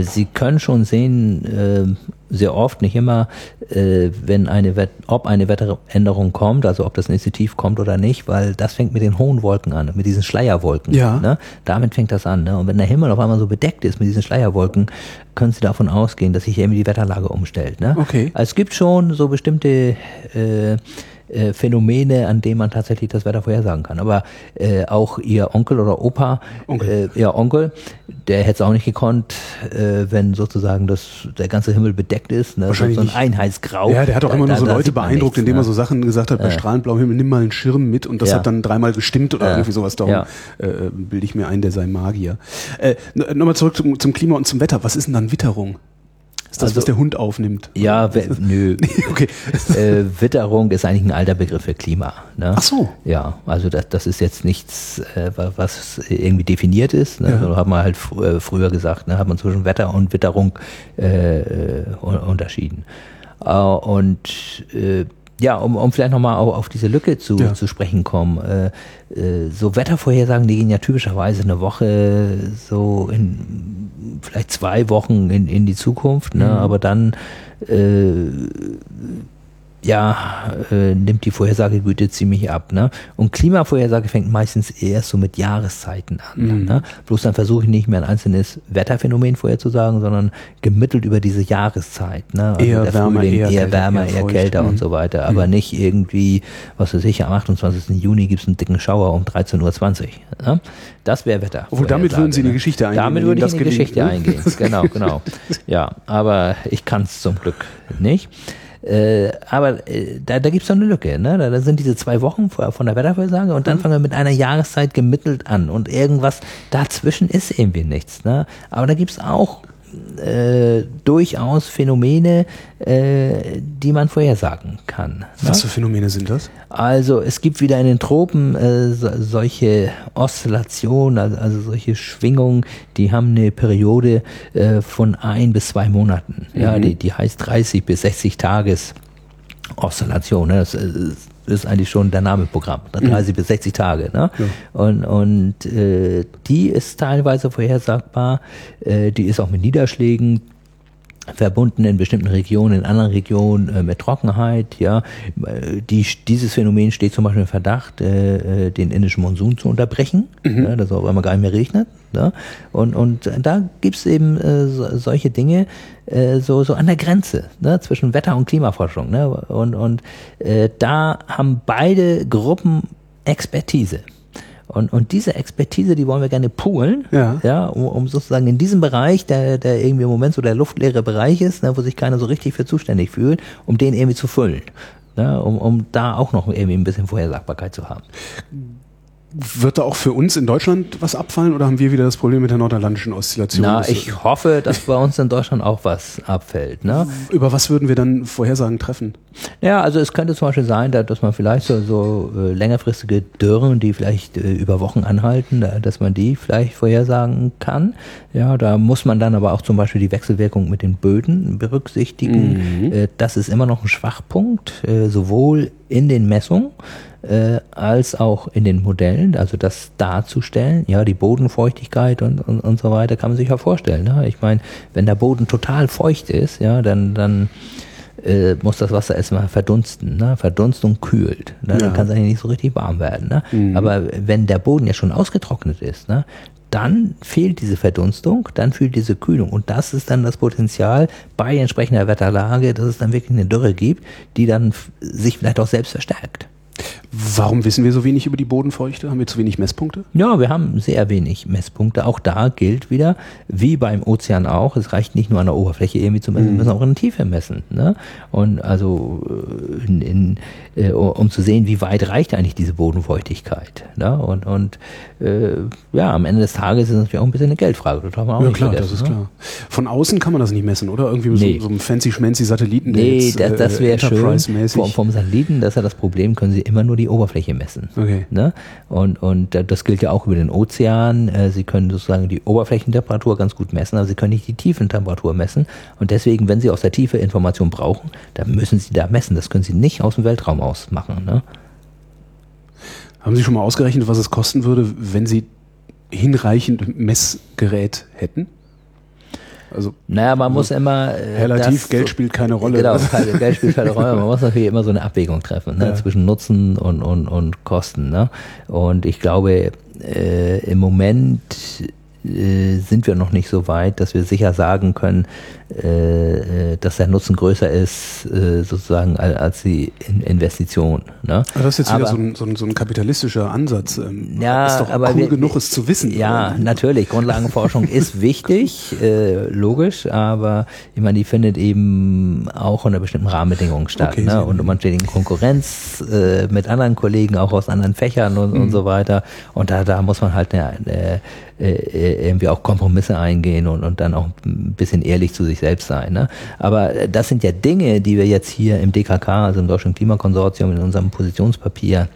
Sie können schon sehen, sehr oft, nicht immer, äh, wenn eine Wett ob eine Wetteränderung kommt, also ob das nächste Tief kommt oder nicht, weil das fängt mit den hohen Wolken an, mit diesen Schleierwolken. Ja. Ne? Damit fängt das an. Ne? Und wenn der Himmel auf einmal so bedeckt ist mit diesen Schleierwolken, können Sie davon ausgehen, dass sich irgendwie die Wetterlage umstellt. Ne? Okay. Also es gibt schon so bestimmte äh, äh, Phänomene, an denen man tatsächlich das Wetter vorhersagen kann. Aber äh, auch Ihr Onkel oder Opa, Onkel. Äh, Ihr Onkel, der hätte es auch nicht gekonnt, äh, wenn sozusagen das, der ganze Himmel bedeckt ist. Ne? So, Wahrscheinlich so ein. Einheitsgrau. Ja, der hat auch Da- immer nur so Leute beeindruckt, nichts, indem er ne? so Sachen gesagt hat, bei strahlend blauem Himmel, nimm mal einen Schirm mit und das Ja. hat dann dreimal gestimmt oder irgendwie sowas. Darum Ja. äh, bilde ich mir ein, der sei Magier. Äh, Nochmal zurück zum, zum Klima und zum Wetter. Was ist denn dann Witterung? Ist das, Also- was der Hund aufnimmt? Ja, nö. okay. äh, Witterung ist eigentlich ein alter Begriff für Klima. Ne? Ach so. Ja, also das, das ist jetzt nichts, äh, wa- was irgendwie definiert ist. Ne? Ja. So hat man halt fr äh, früher gesagt, ne? hat man zwischen Wetter und Witterung äh, äh, un- unterschieden. Äh, und ja, um, um vielleicht nochmal auf, auf diese Lücke zu, Ja. zu sprechen kommen. Äh, äh, so Wettervorhersagen, die gehen ja typischerweise eine Woche so in vielleicht zwei Wochen in, in die Zukunft, ne? aber dann äh, ja, äh, nimmt die Vorhersagegüte ziemlich ab. Ne? Und Klimavorhersage fängt meistens erst so mit Jahreszeiten an. Mhm. Ne? Bloß dann versuche ich nicht mehr ein einzelnes Wetterphänomen vorherzusagen, sondern gemittelt über diese Jahreszeit. Ne? Also Eher der wärmer, Frühling, eher eher, kälter, wärmer, eher eher kälter Mhm. und so weiter. Aber nicht irgendwie, was weiß ich, am 28. Juni gibt es einen dicken Schauer um 13.20 Uhr. Ne? Das wäre Wetter. Obwohl, damit würden Sie in die ne? Geschichte eingehen, Damit würde ich in die Geschichte eingehen. Genau, genau. Ja, aber ich kann es zum Glück nicht. Äh, aber äh, da, da gibt es so eine Lücke. Ne? Da, da sind diese zwei Wochen vor- von der Wettervorhersage und dann fangen wir mit einer Jahreszeit gemittelt an und irgendwas dazwischen ist irgendwie nichts. Ne? Aber da gibt es auch äh, durchaus Phänomene, äh, die man vorhersagen kann. Ne? Was für Phänomene sind das? Also es gibt wieder in den Tropen äh, so, solche Oszillationen, also, also solche Schwingungen, die haben eine Periode äh, von ein bis zwei Monaten. Ja, die, die heißt 30 bis 60 Tages Oszillation. Ne? Das ist, ist eigentlich schon der Name Programm. Ne? 30 bis 60 Tage. Ne? Und, und äh, die ist teilweise vorhersagbar. Äh, die ist auch mit Niederschlägen verbunden in bestimmten Regionen, in anderen Regionen äh, mit Trockenheit, ja. Äh, Die, dieses Phänomen steht zum Beispiel im Verdacht, äh, äh, den indischen Monsun zu unterbrechen, ja, dass es auf einmal gar nicht mehr regnet. Ja. Und, und da gibt's eben äh, so, solche Dinge äh, so, so an der Grenze ne, zwischen Wetter- und Klimaforschung. Ne. Und, und äh, da haben beide Gruppen Expertise. Und, und diese Expertise, die wollen wir gerne poolen, Ja. ja, um, um sozusagen in diesem Bereich, der, der irgendwie im Moment so der luftleere Bereich ist, ne, wo sich keiner so richtig für zuständig fühlt, um den irgendwie zu füllen. Ne, um, um da auch noch irgendwie ein bisschen Vorhersagbarkeit zu haben. Wird da auch für uns in Deutschland was abfallen oder haben wir wieder das Problem mit der nordatlantischen Oszillation? Na, ich hoffe, dass bei uns in Deutschland auch was abfällt. Ne? Über was würden wir dann Vorhersagen treffen? Ja, also es könnte zum Beispiel sein, da- dass man vielleicht so, so äh, längerfristige Dürren, die vielleicht äh, über Wochen anhalten, da, dass man die vielleicht vorhersagen kann. Ja, da muss man dann aber auch zum Beispiel die Wechselwirkung mit den Böden berücksichtigen. Äh, das ist immer noch ein Schwachpunkt, sowohl in den Messungen äh, als auch in den Modellen, also das darzustellen, ja, die Bodenfeuchtigkeit und, und, und so weiter, kann man sich ja vorstellen. Ne? Ich meine, wenn der Boden total feucht ist, ja, dann, dann äh, muss das Wasser erstmal verdunsten. Ne? Verdunstung kühlt. Ne? Ja. Dann kann es eigentlich nicht so richtig warm werden. Ne? Aber wenn der Boden ja schon ausgetrocknet ist, ne? dann fehlt diese Verdunstung, dann fehlt diese Kühlung. Und das ist dann das Potenzial bei entsprechender Wetterlage, dass es dann wirklich eine Dürre gibt, die dann sich vielleicht auch selbst verstärkt. Warum wissen wir so wenig über die Bodenfeuchte? Haben wir zu wenig Messpunkte? Ja, wir haben sehr wenig Messpunkte. Auch da gilt wieder, wie beim Ozean auch, es reicht nicht nur an der Oberfläche irgendwie zu messen, wir müssen auch in der Tiefe messen. Ne? Und also, äh, in, in, äh, um zu sehen, wie weit reicht eigentlich diese Bodenfeuchtigkeit. Ne? Und, und äh, ja, am Ende des Tages ist es natürlich auch ein bisschen eine Geldfrage. Das haben wir auch Ja nicht klar, das ist ne? klar. Von außen kann man das nicht messen, oder? Irgendwie mit Nee. so, so einem fancy-schmancy Satelliten. Nee, jetzt, das, äh, das wäre schön. Enterprise-mäßig- Vom, vom Satelliten, das ist ja das Problem, können Sie immer nur die Oberfläche messen. Okay. Ne? Und, und das gilt ja auch über den Ozean. Äh, Sie können sozusagen die Oberflächentemperatur ganz gut messen, aber Sie können nicht die Tiefentemperatur messen. Und deswegen, wenn Sie aus der Tiefe Information brauchen, dann müssen Sie da messen. Das können Sie nicht aus dem Weltraum aus machen. Ne? Haben Sie schon mal ausgerechnet, was es kosten würde, wenn Sie hinreichend Messgerät hätten? Also Naja, man muss immer. Äh, relativ, das- Geld spielt keine Rolle. Genau, Geld spielt keine Rolle. Man muss natürlich immer so eine Abwägung treffen ne, Ja. zwischen Nutzen und, und, und Kosten. Ne? Und ich glaube, äh, im Moment äh, sind wir noch nicht so weit, dass wir sicher sagen können, dass der Nutzen größer ist, äh, sozusagen, al- als die In Investition. Ne? Aber das ist jetzt wieder Aber- so ein, so, ein, so ein kapitalistischer Ansatz. Ähm, Ja, ist doch aber cool wir- genug, es zu wissen. Ja, oder? natürlich. Grundlagenforschung ist wichtig, äh, logisch, aber ich meine, die findet eben auch unter bestimmten Rahmenbedingungen statt. Okay, ne? Und man steht in Konkurrenz äh, mit anderen Kollegen, auch aus anderen Fächern und, Mhm. und so weiter. Und da, da muss man halt äh, äh, irgendwie auch Kompromisse eingehen und, und dann auch ein bisschen ehrlich zu sich selbst sein. Ne? Aber äh, das sind ja Dinge, die wir jetzt hier im DKK, also im Deutschen Klimakonsortium, in unserem Positionspapier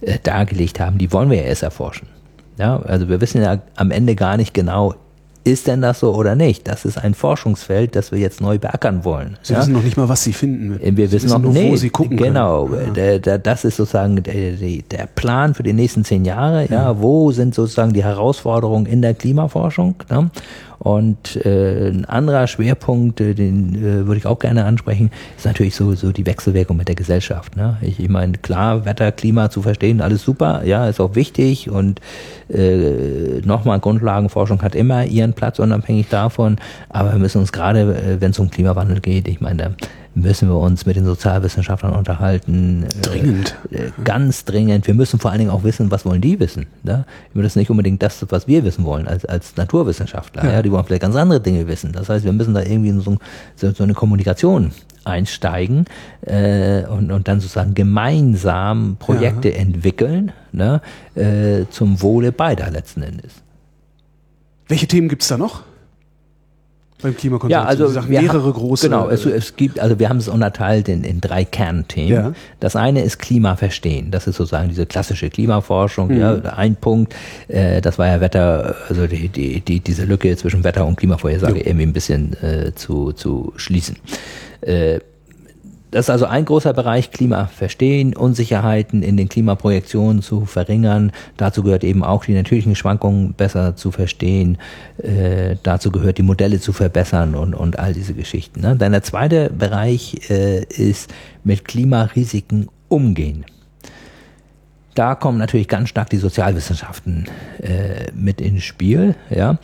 äh, dargelegt haben, die wollen wir ja erst erforschen. Ja, also wir wissen ja am Ende gar nicht genau, ist denn das so oder nicht? Das ist ein Forschungsfeld, das wir jetzt neu beackern wollen. Sie ja? wissen noch nicht mal, was Sie finden. Äh, Wir Sie wissen noch nur, nee, wo Sie gucken Genau, können. der, der, das ist sozusagen der, Plan für die nächsten zehn Jahre. Ja, wo sind sozusagen die Herausforderungen in der Klimaforschung? Ne? Und äh, ein anderer Schwerpunkt, äh, den äh, würde ich auch gerne ansprechen, ist natürlich so, so die Wechselwirkung mit der Gesellschaft. Ne? Ich, ich meine, klar, Wetter, Klima zu verstehen, alles super, ja, ist auch wichtig und äh, nochmal, Grundlagenforschung hat immer ihren Platz unabhängig davon, aber wir müssen uns gerade, äh, wenn es um Klimawandel geht, ich meine, da müssen wir uns mit den Sozialwissenschaftlern unterhalten. äh, Dringend. Äh, ganz dringend. Wir müssen vor allen Dingen auch wissen, was wollen die wissen. Ne? Das ist nicht unbedingt das, was wir wissen wollen als, als Naturwissenschaftler. Ja. Ja. Die wollen vielleicht ganz andere Dinge wissen. Das heißt, wir müssen da irgendwie in so, so, eine Kommunikation einsteigen äh, und, und dann sozusagen gemeinsam Projekte entwickeln ne? äh, zum Wohle beider letzten Endes. Welche Themen gibt es da noch? Beim Klimakonsortium? Ja, also wir mehrere haben, große. Genau, es, äh, es gibt, also wir haben es unterteilt in, in drei Kernthemen. Ja. Das eine ist Klima verstehen. Das ist sozusagen diese klassische Klimaforschung. Mhm. Ja, ein Punkt, äh, das war ja Wetter, also die, die, die, diese Lücke zwischen Wetter und Klimavorhersage irgendwie ein bisschen äh, zu, zu schließen. Äh, das ist also ein großer Bereich, Klima verstehen, Unsicherheiten in den Klimaprojektionen zu verringern. Dazu gehört eben auch die natürlichen Schwankungen besser zu verstehen. Äh, dazu gehört die Modelle zu verbessern und, und all diese Geschichten. Ne? Dann der zweite Bereich äh, ist mit Klimarisiken umgehen. Da kommen natürlich ganz stark die Sozialwissenschaften äh, mit ins Spiel. Ja.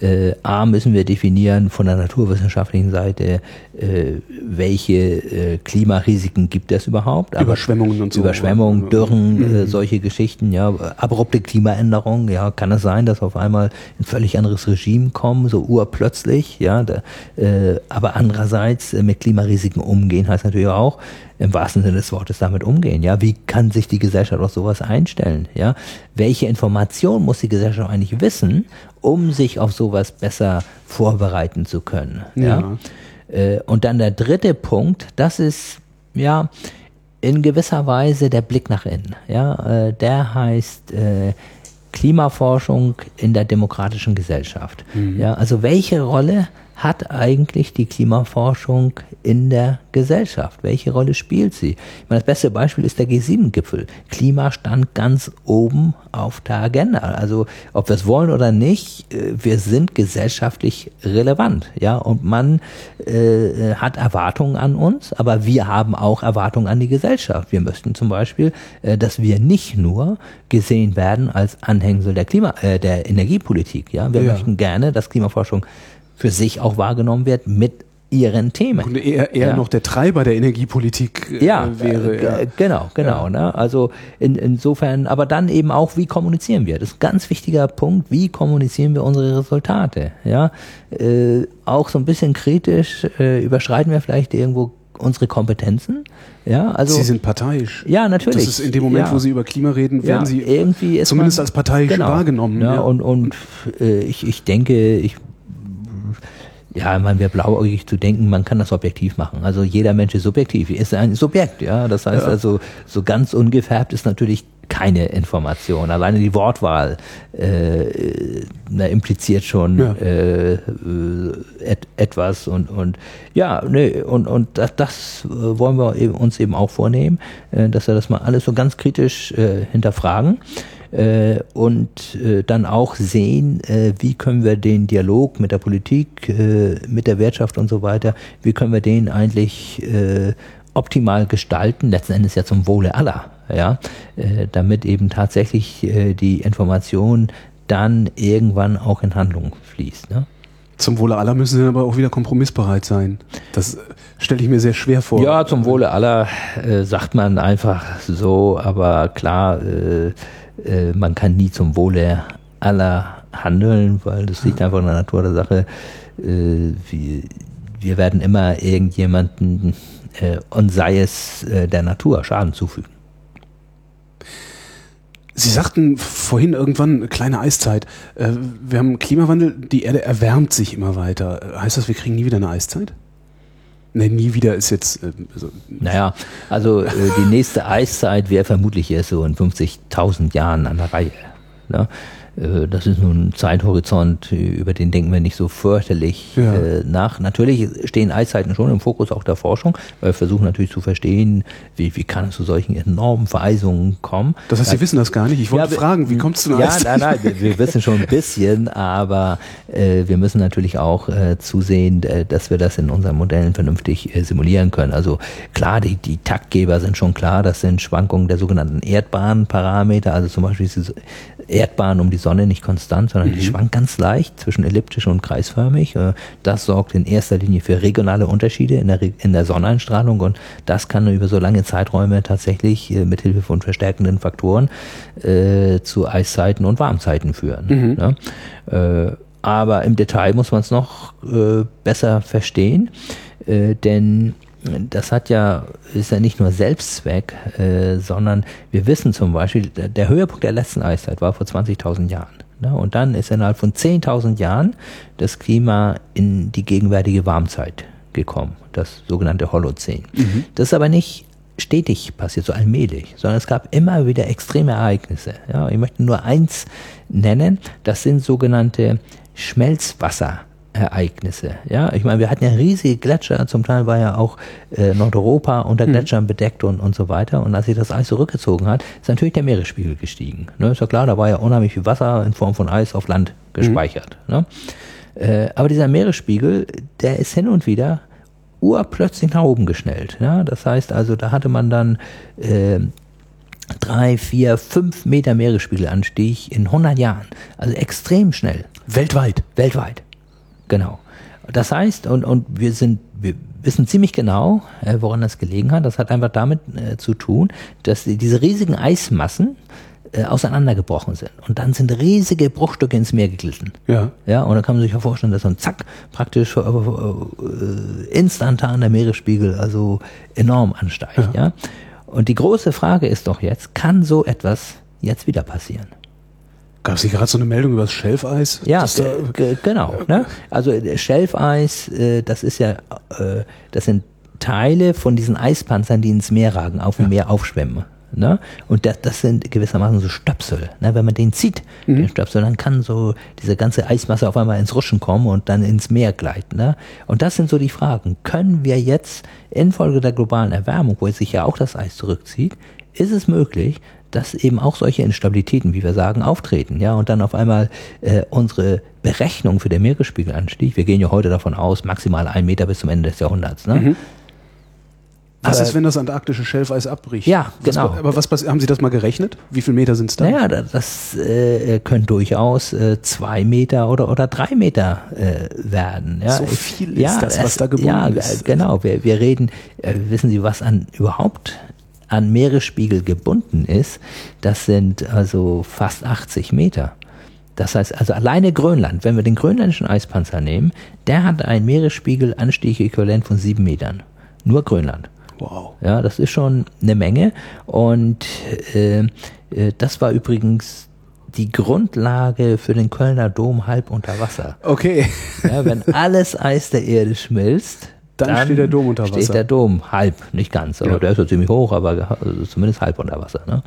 Äh, A müssen wir definieren von der naturwissenschaftlichen Seite, äh, welche äh, Klimarisiken gibt es überhaupt. Aber Überschwemmungen und so. Überschwemmungen, Dürren, Mhm. äh, solche Geschichten, ja, abrupte Klimaänderungen, ja, kann es sein, dass auf einmal ein völlig anderes Regime kommen, so urplötzlich, ja, da, äh, aber andererseits äh, mit Klimarisiken umgehen heißt natürlich auch, im wahrsten Sinne des Wortes damit umgehen, ja, wie kann sich die Gesellschaft auf sowas einstellen, ja, welche Information muss die Gesellschaft eigentlich wissen, um sich auf sowas besser vorbereiten zu können, ja. Äh, und dann der dritte Punkt, das ist, ja, in gewisser Weise der Blick nach innen. Ja, äh, der heißt äh, Klimaforschung in der demokratischen Gesellschaft. Ja, also welche Rolle hat eigentlich die Klimaforschung in der Gesellschaft? Welche Rolle spielt sie? Ich meine, das beste Beispiel ist der G7-Gipfel. Klima stand ganz oben auf der Agenda. Also ob wir es wollen oder nicht, äh, wir sind gesellschaftlich relevant. Ja, und man äh, hat Erwartungen an uns, aber wir haben auch Erwartungen an die Gesellschaft. Wir möchten zum Beispiel, äh, dass wir nicht nur gesehen werden als Anhängsel der Klima, äh, der Energiepolitik. Ja, wir Ja. möchten gerne, dass Klimaforschung für sich auch wahrgenommen wird mit ihren Themen. Und eher, eher Ja. noch der Treiber der Energiepolitik äh, ja, wäre. äh, ja. g- genau, genau. Ne? Also in, insofern, aber dann eben auch, wie kommunizieren wir? Das ist ein ganz wichtiger Punkt. Wie kommunizieren wir unsere Resultate? Ja, äh, auch so ein bisschen kritisch äh, überschreiten wir vielleicht irgendwo unsere Kompetenzen. Ja, also Sie sind parteiisch. ja, natürlich. Das ist in dem Moment, ja. wo Sie über Klima reden, werden ja, Sie irgendwie zumindest man, als parteiisch genau, wahrgenommen. Ja, ja. Und, und äh, ich, ich denke, ich ja, meine, wäre blauäugig zu denken, man kann das objektiv machen. Also jeder Mensch ist subjektiv, ist ein Subjekt, ja. Das heißt Ja. also, so ganz ungefärbt ist natürlich keine Information. Alleine die Wortwahl äh, na, impliziert schon Ja. äh, et, etwas und und ja, nee, und und das, das äh, wollen wir eben, uns eben auch vornehmen, äh, dass wir das mal alles so ganz kritisch äh, hinterfragen äh, und äh, dann auch sehen, äh, wie können wir den Dialog mit der Politik, äh, mit der Wirtschaft und so weiter, wie können wir den eigentlich äh, optimal gestalten, letzten Endes ja zum Wohle aller, ja, äh, damit eben tatsächlich die Information dann irgendwann auch in Handlung fließt. Ne? Zum Wohle aller müssen Sie aber auch wieder kompromissbereit sein. Das stelle ich mir sehr schwer vor. Ja, zum Wohle aller äh, sagt man einfach so, aber klar, äh, äh, man kann nie zum Wohle aller handeln, weil das liegt einfach in der Natur der Sache. Äh, wir, wir werden immer irgendjemanden, äh, und sei es äh, der Natur, Schaden zufügen. Sie sagten vorhin irgendwann kleine Eiszeit. Äh, Wir haben Klimawandel, die Erde erwärmt sich immer weiter. Heißt das, wir kriegen nie wieder eine Eiszeit? Ne, nie wieder ist jetzt. äh, Also, Naja, also äh, die nächste Eiszeit wäre vermutlich erst so in 50.000 Jahren an der Reihe. Ne? Äh, Das ist nun ein Zeithorizont, über den denken wir nicht so fürchterlich Ja. äh, nach. Natürlich stehen Eiszeiten schon im Fokus auch der Forschung, weil wir versuchen natürlich zu verstehen, wie, wie kann es zu solchen enormen Vereisungen kommen. das heißt, Sie wissen das gar nicht. Ich wollte Ja, fragen, wie kommt es zu einer Ja, Eiszeit? nein, nein, wir, wissen schon ein bisschen, aber äh, wir müssen natürlich auch äh, zusehen, äh, dass wir das in unseren Modellen vernünftig äh, simulieren können. Also klar, die, die Taktgeber sind schon klar, das sind Schwankungen der sogenannten Erdbahnparameter, also zum Beispiel ist die Erdbahn um die Sonne nicht konstant, sondern die schwankt ganz leicht zwischen elliptisch und kreisförmig. Äh, Das sorgt in erster Linie für regionale Unterschiede in der, in der Sonneneinstrahlung und das kann über so lange Zeiträume tatsächlich äh, mit Hilfe von verstärkenden Faktoren äh, zu Eiszeiten und Warmzeiten führen. Ne? Äh, aber im Detail muss man es noch äh, besser verstehen, äh, denn das hat ja, ist ja nicht nur Selbstzweck, äh, sondern wir wissen zum Beispiel, der, Höhepunkt der letzten Eiszeit war vor 20.000 Jahren. Ne? Und dann ist innerhalb von 10.000 Jahren das Klima in die gegenwärtige Warmzeit gekommen, das sogenannte Holozän. Das ist aber nicht stetig passiert, so allmählich, sondern es gab immer wieder extreme Ereignisse. Ja, ich möchte nur eins nennen, das sind sogenannte Schmelzwasserereignisse. Ja, ich meine, wir hatten ja riesige Gletscher, zum Teil war ja auch äh, Nordeuropa unter Gletschern bedeckt und, und so weiter. Und als sich das Eis zurückgezogen hat, ist natürlich der Meeresspiegel gestiegen. Ne, ist ja klar, da war ja unheimlich viel Wasser in Form von Eis auf Land gespeichert. Ne? Äh, aber dieser Meeresspiegel, der ist hin und wieder urplötzlich nach oben geschnellt. Ja? Das heißt also, da hatte man dann äh, drei, vier, fünf Meter Meeresspiegelanstieg in 100 Jahren. Also extrem schnell. Weltweit. Weltweit. Genau. Das heißt, und, und wir sind, wir wissen ziemlich genau, äh, woran das gelegen hat. Das hat einfach damit äh, zu tun, dass die, diese riesigen Eismassen äh, auseinandergebrochen sind. Und dann sind riesige Bruchstücke ins Meer geglitten. Ja. Ja, und dann kann man sich ja vorstellen, dass so ein Zack praktisch äh, äh, instantan der Meeresspiegel also enorm ansteigt. Ja. Und die große Frage ist doch jetzt, kann so etwas jetzt wieder passieren? Gab es hier gerade so eine Meldung über das Schelfeis? Ja, äh, ge- genau. Ne? Also äh, Schelfeis, äh, das ist ja, äh, das sind Teile von diesen Eispanzern, die ins Meer ragen, auf dem Meer aufschwemmen. Ne? Und das, das sind gewissermaßen so Stöpsel. Ne? Wenn man den zieht, den Stöpsel, dann kann so diese ganze Eismasse auf einmal ins Rutschen kommen und dann ins Meer gleiten. Ne? Und das sind so die Fragen. Können wir jetzt infolge der globalen Erwärmung, wo sich ja auch das Eis zurückzieht, ist es möglich, dass eben auch solche Instabilitäten, wie wir sagen, auftreten, ja, und dann auf einmal äh, unsere Berechnung für den Meeresspiegelanstieg, wir gehen ja heute davon aus, maximal ein Meter bis zum Ende des Jahrhunderts, ne? Was ist, wenn das antarktische Schelfeis abbricht? Ja, genau. Was, aber was haben Sie das mal gerechnet? Wie viele Meter sind es da? Naja, das äh, können durchaus äh, zwei Meter oder, oder drei Meter äh, werden. Ja. So viel ist das, was da gebunden ja, ist. genau. Wir, wir reden, äh, wissen Sie, was an überhaupt an Meeresspiegel gebunden ist? Das sind also fast 80 Meter. Das heißt, also alleine Grönland, wenn wir den grönländischen Eispanzer nehmen, der hat einen Meeresspiegelanstieg äquivalent von sieben Metern. Nur Grönland. Wow. Ja, das ist schon eine Menge. Und äh, äh, das war übrigens die Grundlage für den Kölner Dom halb unter Wasser. Okay. Ja, wenn alles Eis der Erde schmilzt, Dann steht der Dom unter Wasser. Steht der Dom halb, nicht ganz, aber Ja. der ist ja ziemlich hoch, aber also zumindest halb unter Wasser. Ne?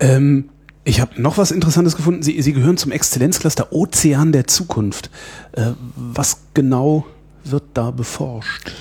Ähm, ich habe noch was Interessantes gefunden. Sie, Sie gehören zum Exzellenzcluster Ozean der Zukunft. Äh, was genau wird da beforscht?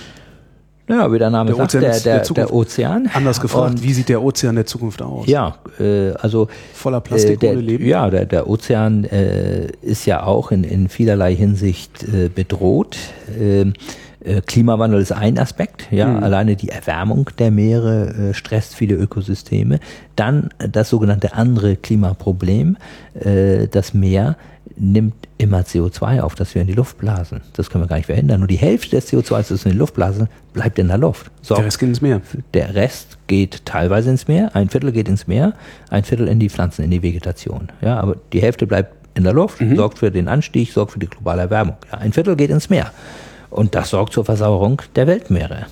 Ja, wie der Name Der sagt, Ozean der, der, der Ozean. Anders gefragt, Und, wie sieht der Ozean der Zukunft aus? ja, äh, also Voller Plastik äh, der, ohne Leben? Ja, der, der Ozean äh, ist ja auch in, in vielerlei Hinsicht äh, bedroht. Ähm, äh, Klimawandel ist ein Aspekt, ja, Mhm. alleine die Erwärmung der Meere äh, stresst viele Ökosysteme. Dann das sogenannte andere Klimaproblem, äh, das Meer nimmt immer CO2 auf, das wir in die Luft blasen. Das können wir gar nicht verhindern. Nur die Hälfte des CO2, das wir in die Luft blasen, bleibt in der Luft. So. Der Rest geht ins Meer. Der Rest geht teilweise ins Meer, ein Viertel geht ins Meer, ein Viertel in die Pflanzen, in die Vegetation. Ja, aber die Hälfte bleibt in der Luft, sorgt für den Anstieg, sorgt für die globale Erwärmung. Ja, ein Viertel geht ins Meer. Und das sorgt zur Versauerung der Weltmeere.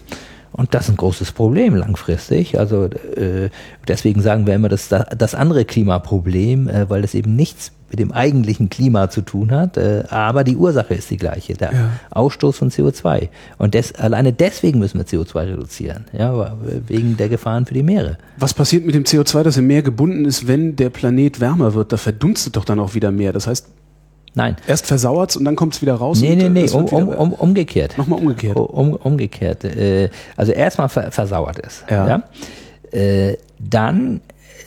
Und das ist ein großes Problem langfristig. Also äh, deswegen sagen wir immer, das das andere Klimaproblem, äh, weil das eben nichts mit dem eigentlichen Klima zu tun hat, äh, aber die Ursache ist die gleiche, der Ja. Ausstoß von CO2. Und des, alleine deswegen müssen wir CO2 reduzieren, ja, wegen der Gefahren für die Meere. Was passiert mit dem CO2, das im Meer gebunden ist, wenn der Planet wärmer wird? Da verdunstet doch dann auch wieder mehr. Das heißt, Nein, erst versauert und dann kommt es wieder raus. nee, und, nee, äh, nee, es um, um, um, umgekehrt. Nochmal umgekehrt. Um, umgekehrt. Äh, also erstmal ver versauert ist. Ja. Äh, dann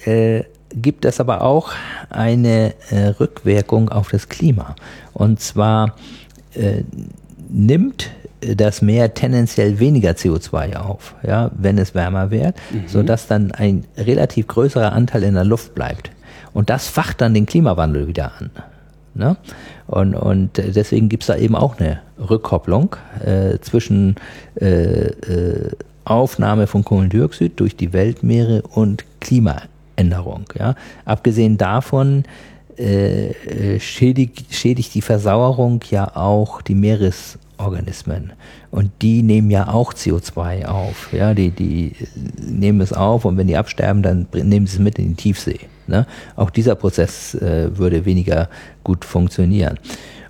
äh, gibt es aber auch eine äh, Rückwirkung auf das Klima. Und zwar äh, nimmt das Meer tendenziell weniger CO2 auf, ja, wenn es wärmer wird, sodass dann ein relativ größerer Anteil in der Luft bleibt. Und das facht dann den Klimawandel wieder an. Ne? Und, und deswegen gibt es da eben auch eine Rückkopplung äh, zwischen äh, äh, Aufnahme von Kohlendioxid durch die Weltmeere und Klimaänderung. Ja? Abgesehen davon äh, äh, schädigt, schädigt die Versauerung ja auch die Meeresorganismen. Und die nehmen ja auch CO2 auf. Ja? Die, die nehmen es auf und wenn die absterben, dann nehmen sie es mit in die Tiefsee. Ne? Auch dieser Prozess äh, würde weniger gut funktionieren.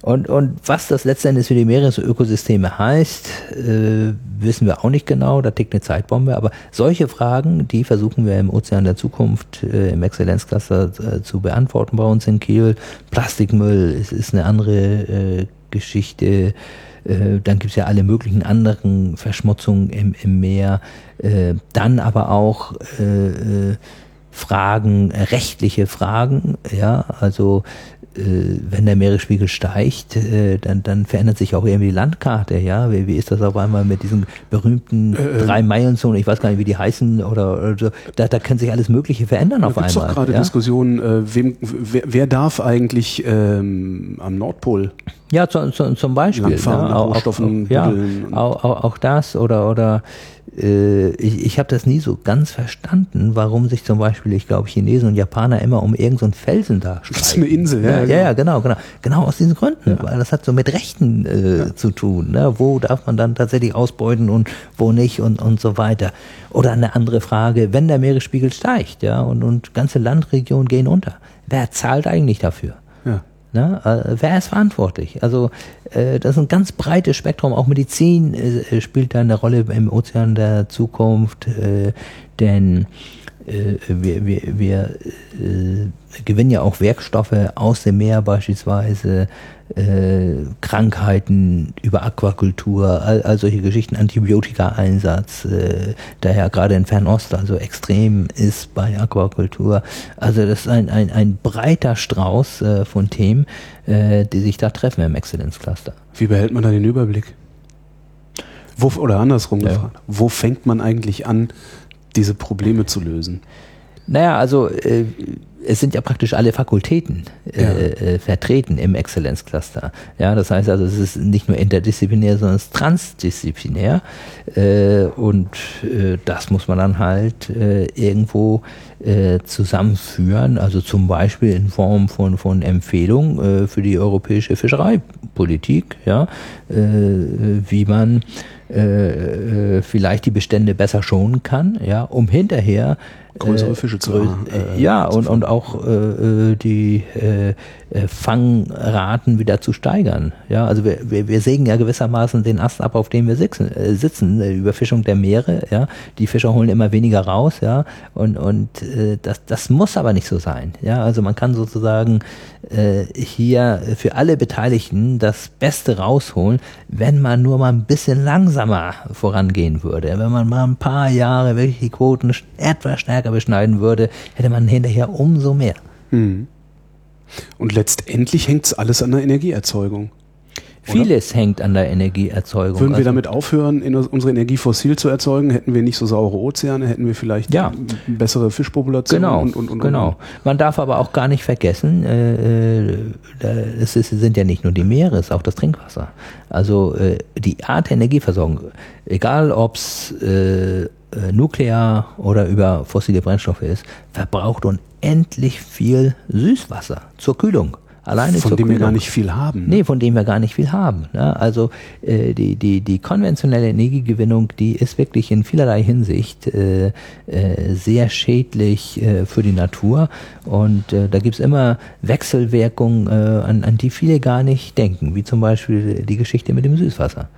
Und, und was das letztendlich für die Meeresökosysteme heißt, äh, wissen wir auch nicht genau, da tickt eine Zeitbombe, aber solche Fragen, die versuchen wir im Ozean der Zukunft, äh, im Exzellenzcluster äh, zu beantworten bei uns in Kiel. Plastikmüll ist, ist eine andere äh, Geschichte. Äh, dann gibt's ja alle möglichen anderen Verschmutzungen im, im Meer. Äh, dann aber auch Fragen, äh, rechtliche Fragen, ja, also äh, wenn der Meeresspiegel steigt, äh, dann, dann verändert sich auch irgendwie die Landkarte, ja. Wie, wie ist das auf einmal mit diesen berühmten Äh, drei Meilenzonen, ich weiß gar nicht, wie die heißen oder, oder so. Da, da kann sich alles Mögliche verändern auf gibt es doch einmal. gerade ja? Diskussionen, äh, wem, wer, wer darf eigentlich ähm, am Nordpol? Ja, zu, zu, zum Beispiel. Langfahren, nach auch, Rohstoffen auch, ja, auch, auch, auch das oder oder ich, ich habe das nie so ganz verstanden, warum sich zum Beispiel, ich glaube, Chinesen und Japaner immer um irgendeinen so Felsen da streiten. eine Insel, ja, ja, ja, ja, genau, genau, genau aus diesen Gründen, Ja. weil das hat so mit Rechten äh, zu tun. Ne? Wo darf man dann tatsächlich ausbeuten und wo nicht und und so weiter. Oder eine andere Frage: Wenn der Meeresspiegel steigt, ja, und und ganze Landregionen gehen unter, wer zahlt eigentlich dafür? Ne? Äh, wer ist verantwortlich? Also äh, das ist ein ganz breites Spektrum. Auch Medizin äh, spielt da eine Rolle im Ozean der Zukunft, äh, denn äh, wir, wir, wir äh, gewinnen ja auch Werkstoffe aus dem Meer beispielsweise, äh, Krankheiten über Aquakultur, all, all solche Geschichten, Antibiotika-Einsatz, äh, der ja gerade in Fernost also extrem ist bei Aquakultur. Also das ist ein, ein, ein breiter Strauß äh, von Themen, äh, die sich da treffen im Exzellenzcluster. Wie behält man da den Überblick? Wo, oder andersrum ja. gefragt, wo fängt man eigentlich an, diese Probleme zu lösen? Naja, also äh, es sind ja praktisch alle Fakultäten äh, ja. äh, vertreten im Exzellenzcluster. Ja, das heißt also, es ist nicht nur interdisziplinär, sondern es ist transdisziplinär. Äh, und äh, das muss man dann halt äh, irgendwo äh, zusammenführen, also zum Beispiel in Form von, von Empfehlungen für die europäische Fischereipolitik, ja, wie man vielleicht die Bestände besser schonen kann, ja, um hinterher größere Fische zu haben. Äh, ja, und, und auch äh, die äh, äh, Fangraten wieder zu steigern. Ja, also wir, wir, wir sägen ja gewissermaßen den Ast ab, auf dem wir sitzen, äh, sitzen äh, Überfischung der Meere. Ja, die Fischer holen immer weniger raus. Ja, und und äh, das das muss aber nicht so sein. Ja, also man kann sozusagen äh, hier für alle Beteiligten das Beste rausholen, wenn man nur mal ein bisschen langsamer vorangehen würde. Wenn man mal ein paar Jahre wirklich die Quoten etwas stärker beschneiden würde, hätte man hinterher umso mehr. Hm. Und letztendlich hängt es alles an der Energieerzeugung. Vieles hängt an der Energieerzeugung. Würden wir also, damit aufhören, unsere Energie fossil zu erzeugen, hätten wir nicht so saure Ozeane, hätten wir vielleicht ja. bessere Fischpopulationen genau, und, und, und, Genau. Man darf aber auch gar nicht vergessen, äh, äh es ist, sind ja nicht nur die Meere, es ist auch das Trinkwasser. Also äh, die Art der Energieversorgung, egal ob es äh, äh, nuklear oder über fossile Brennstoffe ist, verbraucht unendlich viel Süßwasser zur Kühlung. Alleine von dem Kühlung. wir gar nicht viel haben. Ne? Nee, von dem wir gar nicht viel haben. Ne? Also äh, die, die, die konventionelle Energiegewinnung, die ist wirklich in vielerlei Hinsicht äh, äh, sehr schädlich äh, für die Natur. Und äh, da gibt's immer Wechselwirkungen, äh, an, an die viele gar nicht denken, wie zum Beispiel die Geschichte mit dem Süßwasser.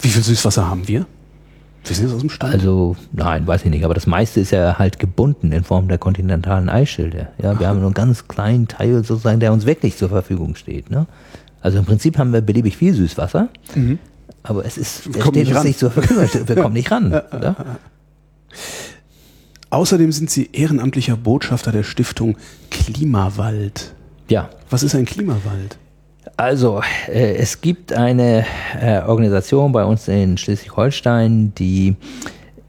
Wie viel Süßwasser haben wir? Wissen Sie das aus dem Stand? Also, nein, weiß ich nicht. Aber das meiste ist ja halt gebunden in Form der kontinentalen Eisschilde. Ja, wir Aha. haben nur einen ganz kleinen Teil sozusagen, der uns wirklich zur Verfügung steht. Ne? Also im Prinzip haben wir beliebig viel Süßwasser. Mhm. Aber es ist, es steht nicht uns nicht zur Verfügung. Wir kommen nicht ran. Ja? Außerdem sind Sie ehrenamtlicher Botschafter der Stiftung Klimawald. Ja. Was ist ein Klimawald? Also, äh, es gibt eine äh, Organisation bei uns in Schleswig-Holstein, die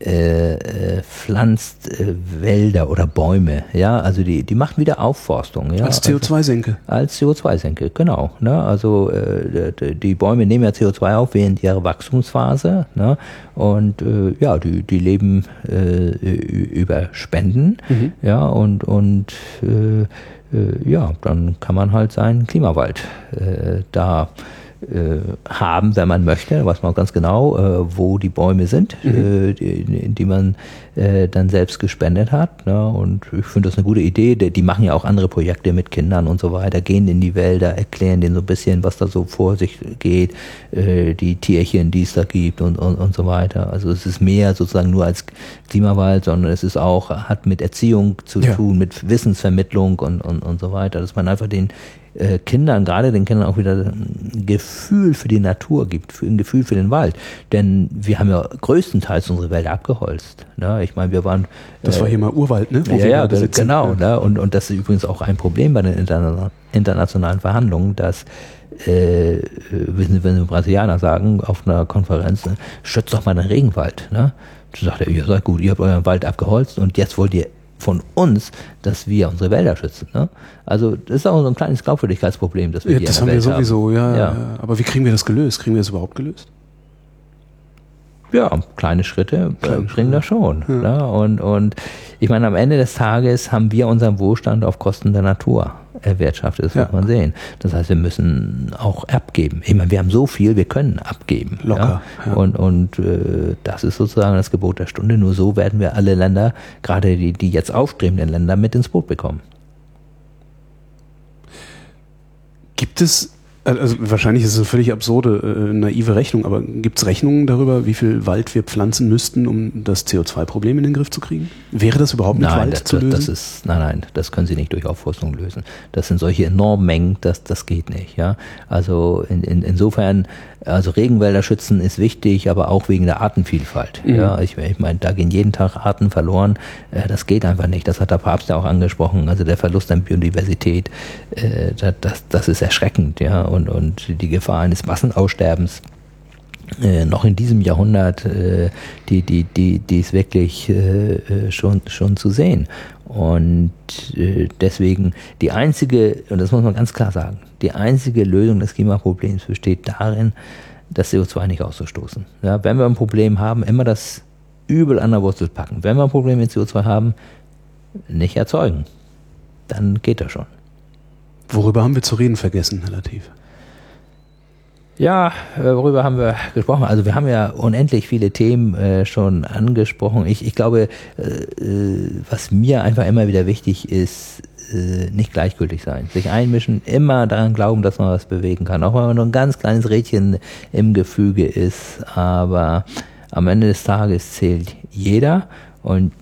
äh, äh, pflanzt äh, Wälder oder Bäume, ja, also die, die macht wieder Aufforstung. Ja? Als CO2-Senke. als CO2-Senke, genau. Ne? Also äh, die Bäume nehmen ja CO2 auf während ihrer Wachstumsphase ne? und ja, die, die leben über Spenden, mhm. ja, und, und ja, dann kann man halt seinen Klimawald äh, da äh, haben, wenn man möchte, weiß man ganz genau, äh, wo die Bäume sind, mhm. äh, die, die, man äh, dann selbst gespendet hat. Ne? Und ich finde das eine gute Idee. Die, machen ja auch andere Projekte mit Kindern und so weiter, gehen in die Wälder, erklären denen so ein bisschen, was da so vor sich geht, äh, die Tierchen, die es da gibt und, und, und so weiter. Also es ist mehr sozusagen nur als Klimawald, sondern es ist auch, hat mit Erziehung zu ja. tun, mit Wissensvermittlung und, und, und so weiter, dass man einfach den äh, Kindern, gerade den Kindern auch wieder ein Gefühl für die Natur gibt, für ein Gefühl für den Wald. Denn wir haben ja größtenteils unsere Wälder abgeholzt. Ne? Ich meine, wir waren. Das war hier mal Urwald, ne? Wo ja, ja, genau. Ne? Und, und das ist übrigens auch ein Problem bei den interna internationalen Verhandlungen, dass äh, wissen Sie, wenn Sie Brasilianer sagen auf einer Konferenz, ne, schützt doch mal den Regenwald. Ne? So sagt er, ihr seid gut, ihr habt euren Wald abgeholzt und jetzt wollt ihr von uns, dass wir unsere Wälder schützen. Ne? Also das ist auch so ein kleines Glaubwürdigkeitsproblem, dass wir ja, Das haben Welt wir sowieso, haben. Ja, ja. Aber wie kriegen wir das gelöst? Kriegen wir das überhaupt gelöst? Ja, kleine Schritte äh, kleine bringen das schon. Ja. Ne? Und, und ich meine, am Ende des Tages haben wir unseren Wohlstand auf Kosten der Natur erwirtschaftet, das ja. muss man sehen. Das heißt, wir müssen auch abgeben. Ich meine, wir haben so viel, wir können abgeben. Locker. Ja? ja. Und, und äh, das ist sozusagen das Gebot der Stunde. Nur so werden wir alle Länder, gerade die, die jetzt aufstrebenden Länder, mit ins Boot bekommen. Gibt es also wahrscheinlich ist es eine völlig absurde, äh, naive Rechnung, aber gibt es Rechnungen darüber, wie viel Wald wir pflanzen müssten, um das CO2-Problem in den Griff zu kriegen? Wäre das überhaupt mit nein, Wald das, zu lösen? Das ist, nein, nein, das können Sie nicht durch Aufforstung lösen. Das sind solche enormen Mengen, das, das geht nicht. Ja? Also in, in, insofern also Regenwälder schützen ist wichtig, aber auch wegen der Artenvielfalt. Mhm. Ja, ich, ich meine, da gehen jeden Tag Arten verloren. Äh, das geht einfach nicht. Das hat der Papst ja auch angesprochen. Also der Verlust an Biodiversität, äh, das, das ist erschreckend, ja. Und, und die Gefahr eines Massenaussterbens äh, noch in diesem Jahrhundert äh, die, die, die, die ist wirklich äh, äh, schon, schon zu sehen. Und äh, deswegen die einzige, und das muss man ganz klar sagen, die einzige Lösung des Klimaproblems besteht darin, das CO2 nicht auszustoßen. Ja, wenn wir ein Problem haben, immer das Übel an der Wurzel packen. Wenn wir ein Problem mit CO2 haben, nicht erzeugen. Dann geht das schon. Worüber haben wir zu reden vergessen, Herr Latif? Ja, äh, worüber haben wir gesprochen? Also wir haben ja unendlich viele Themen äh, schon angesprochen. Ich, ich glaube, äh, äh, was mir einfach immer wieder wichtig ist, äh, nicht gleichgültig sein. Sich einmischen, immer daran glauben, dass man was bewegen kann. Auch wenn man nur ein ganz kleines Rädchen im Gefüge ist. Aber am Ende des Tages zählt jeder und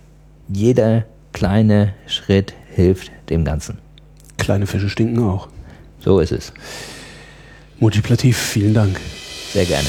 jeder kleine Schritt hilft dem Ganzen. Kleine Fische stinken auch. So ist es. Multiplativ, vielen Dank. Sehr gerne.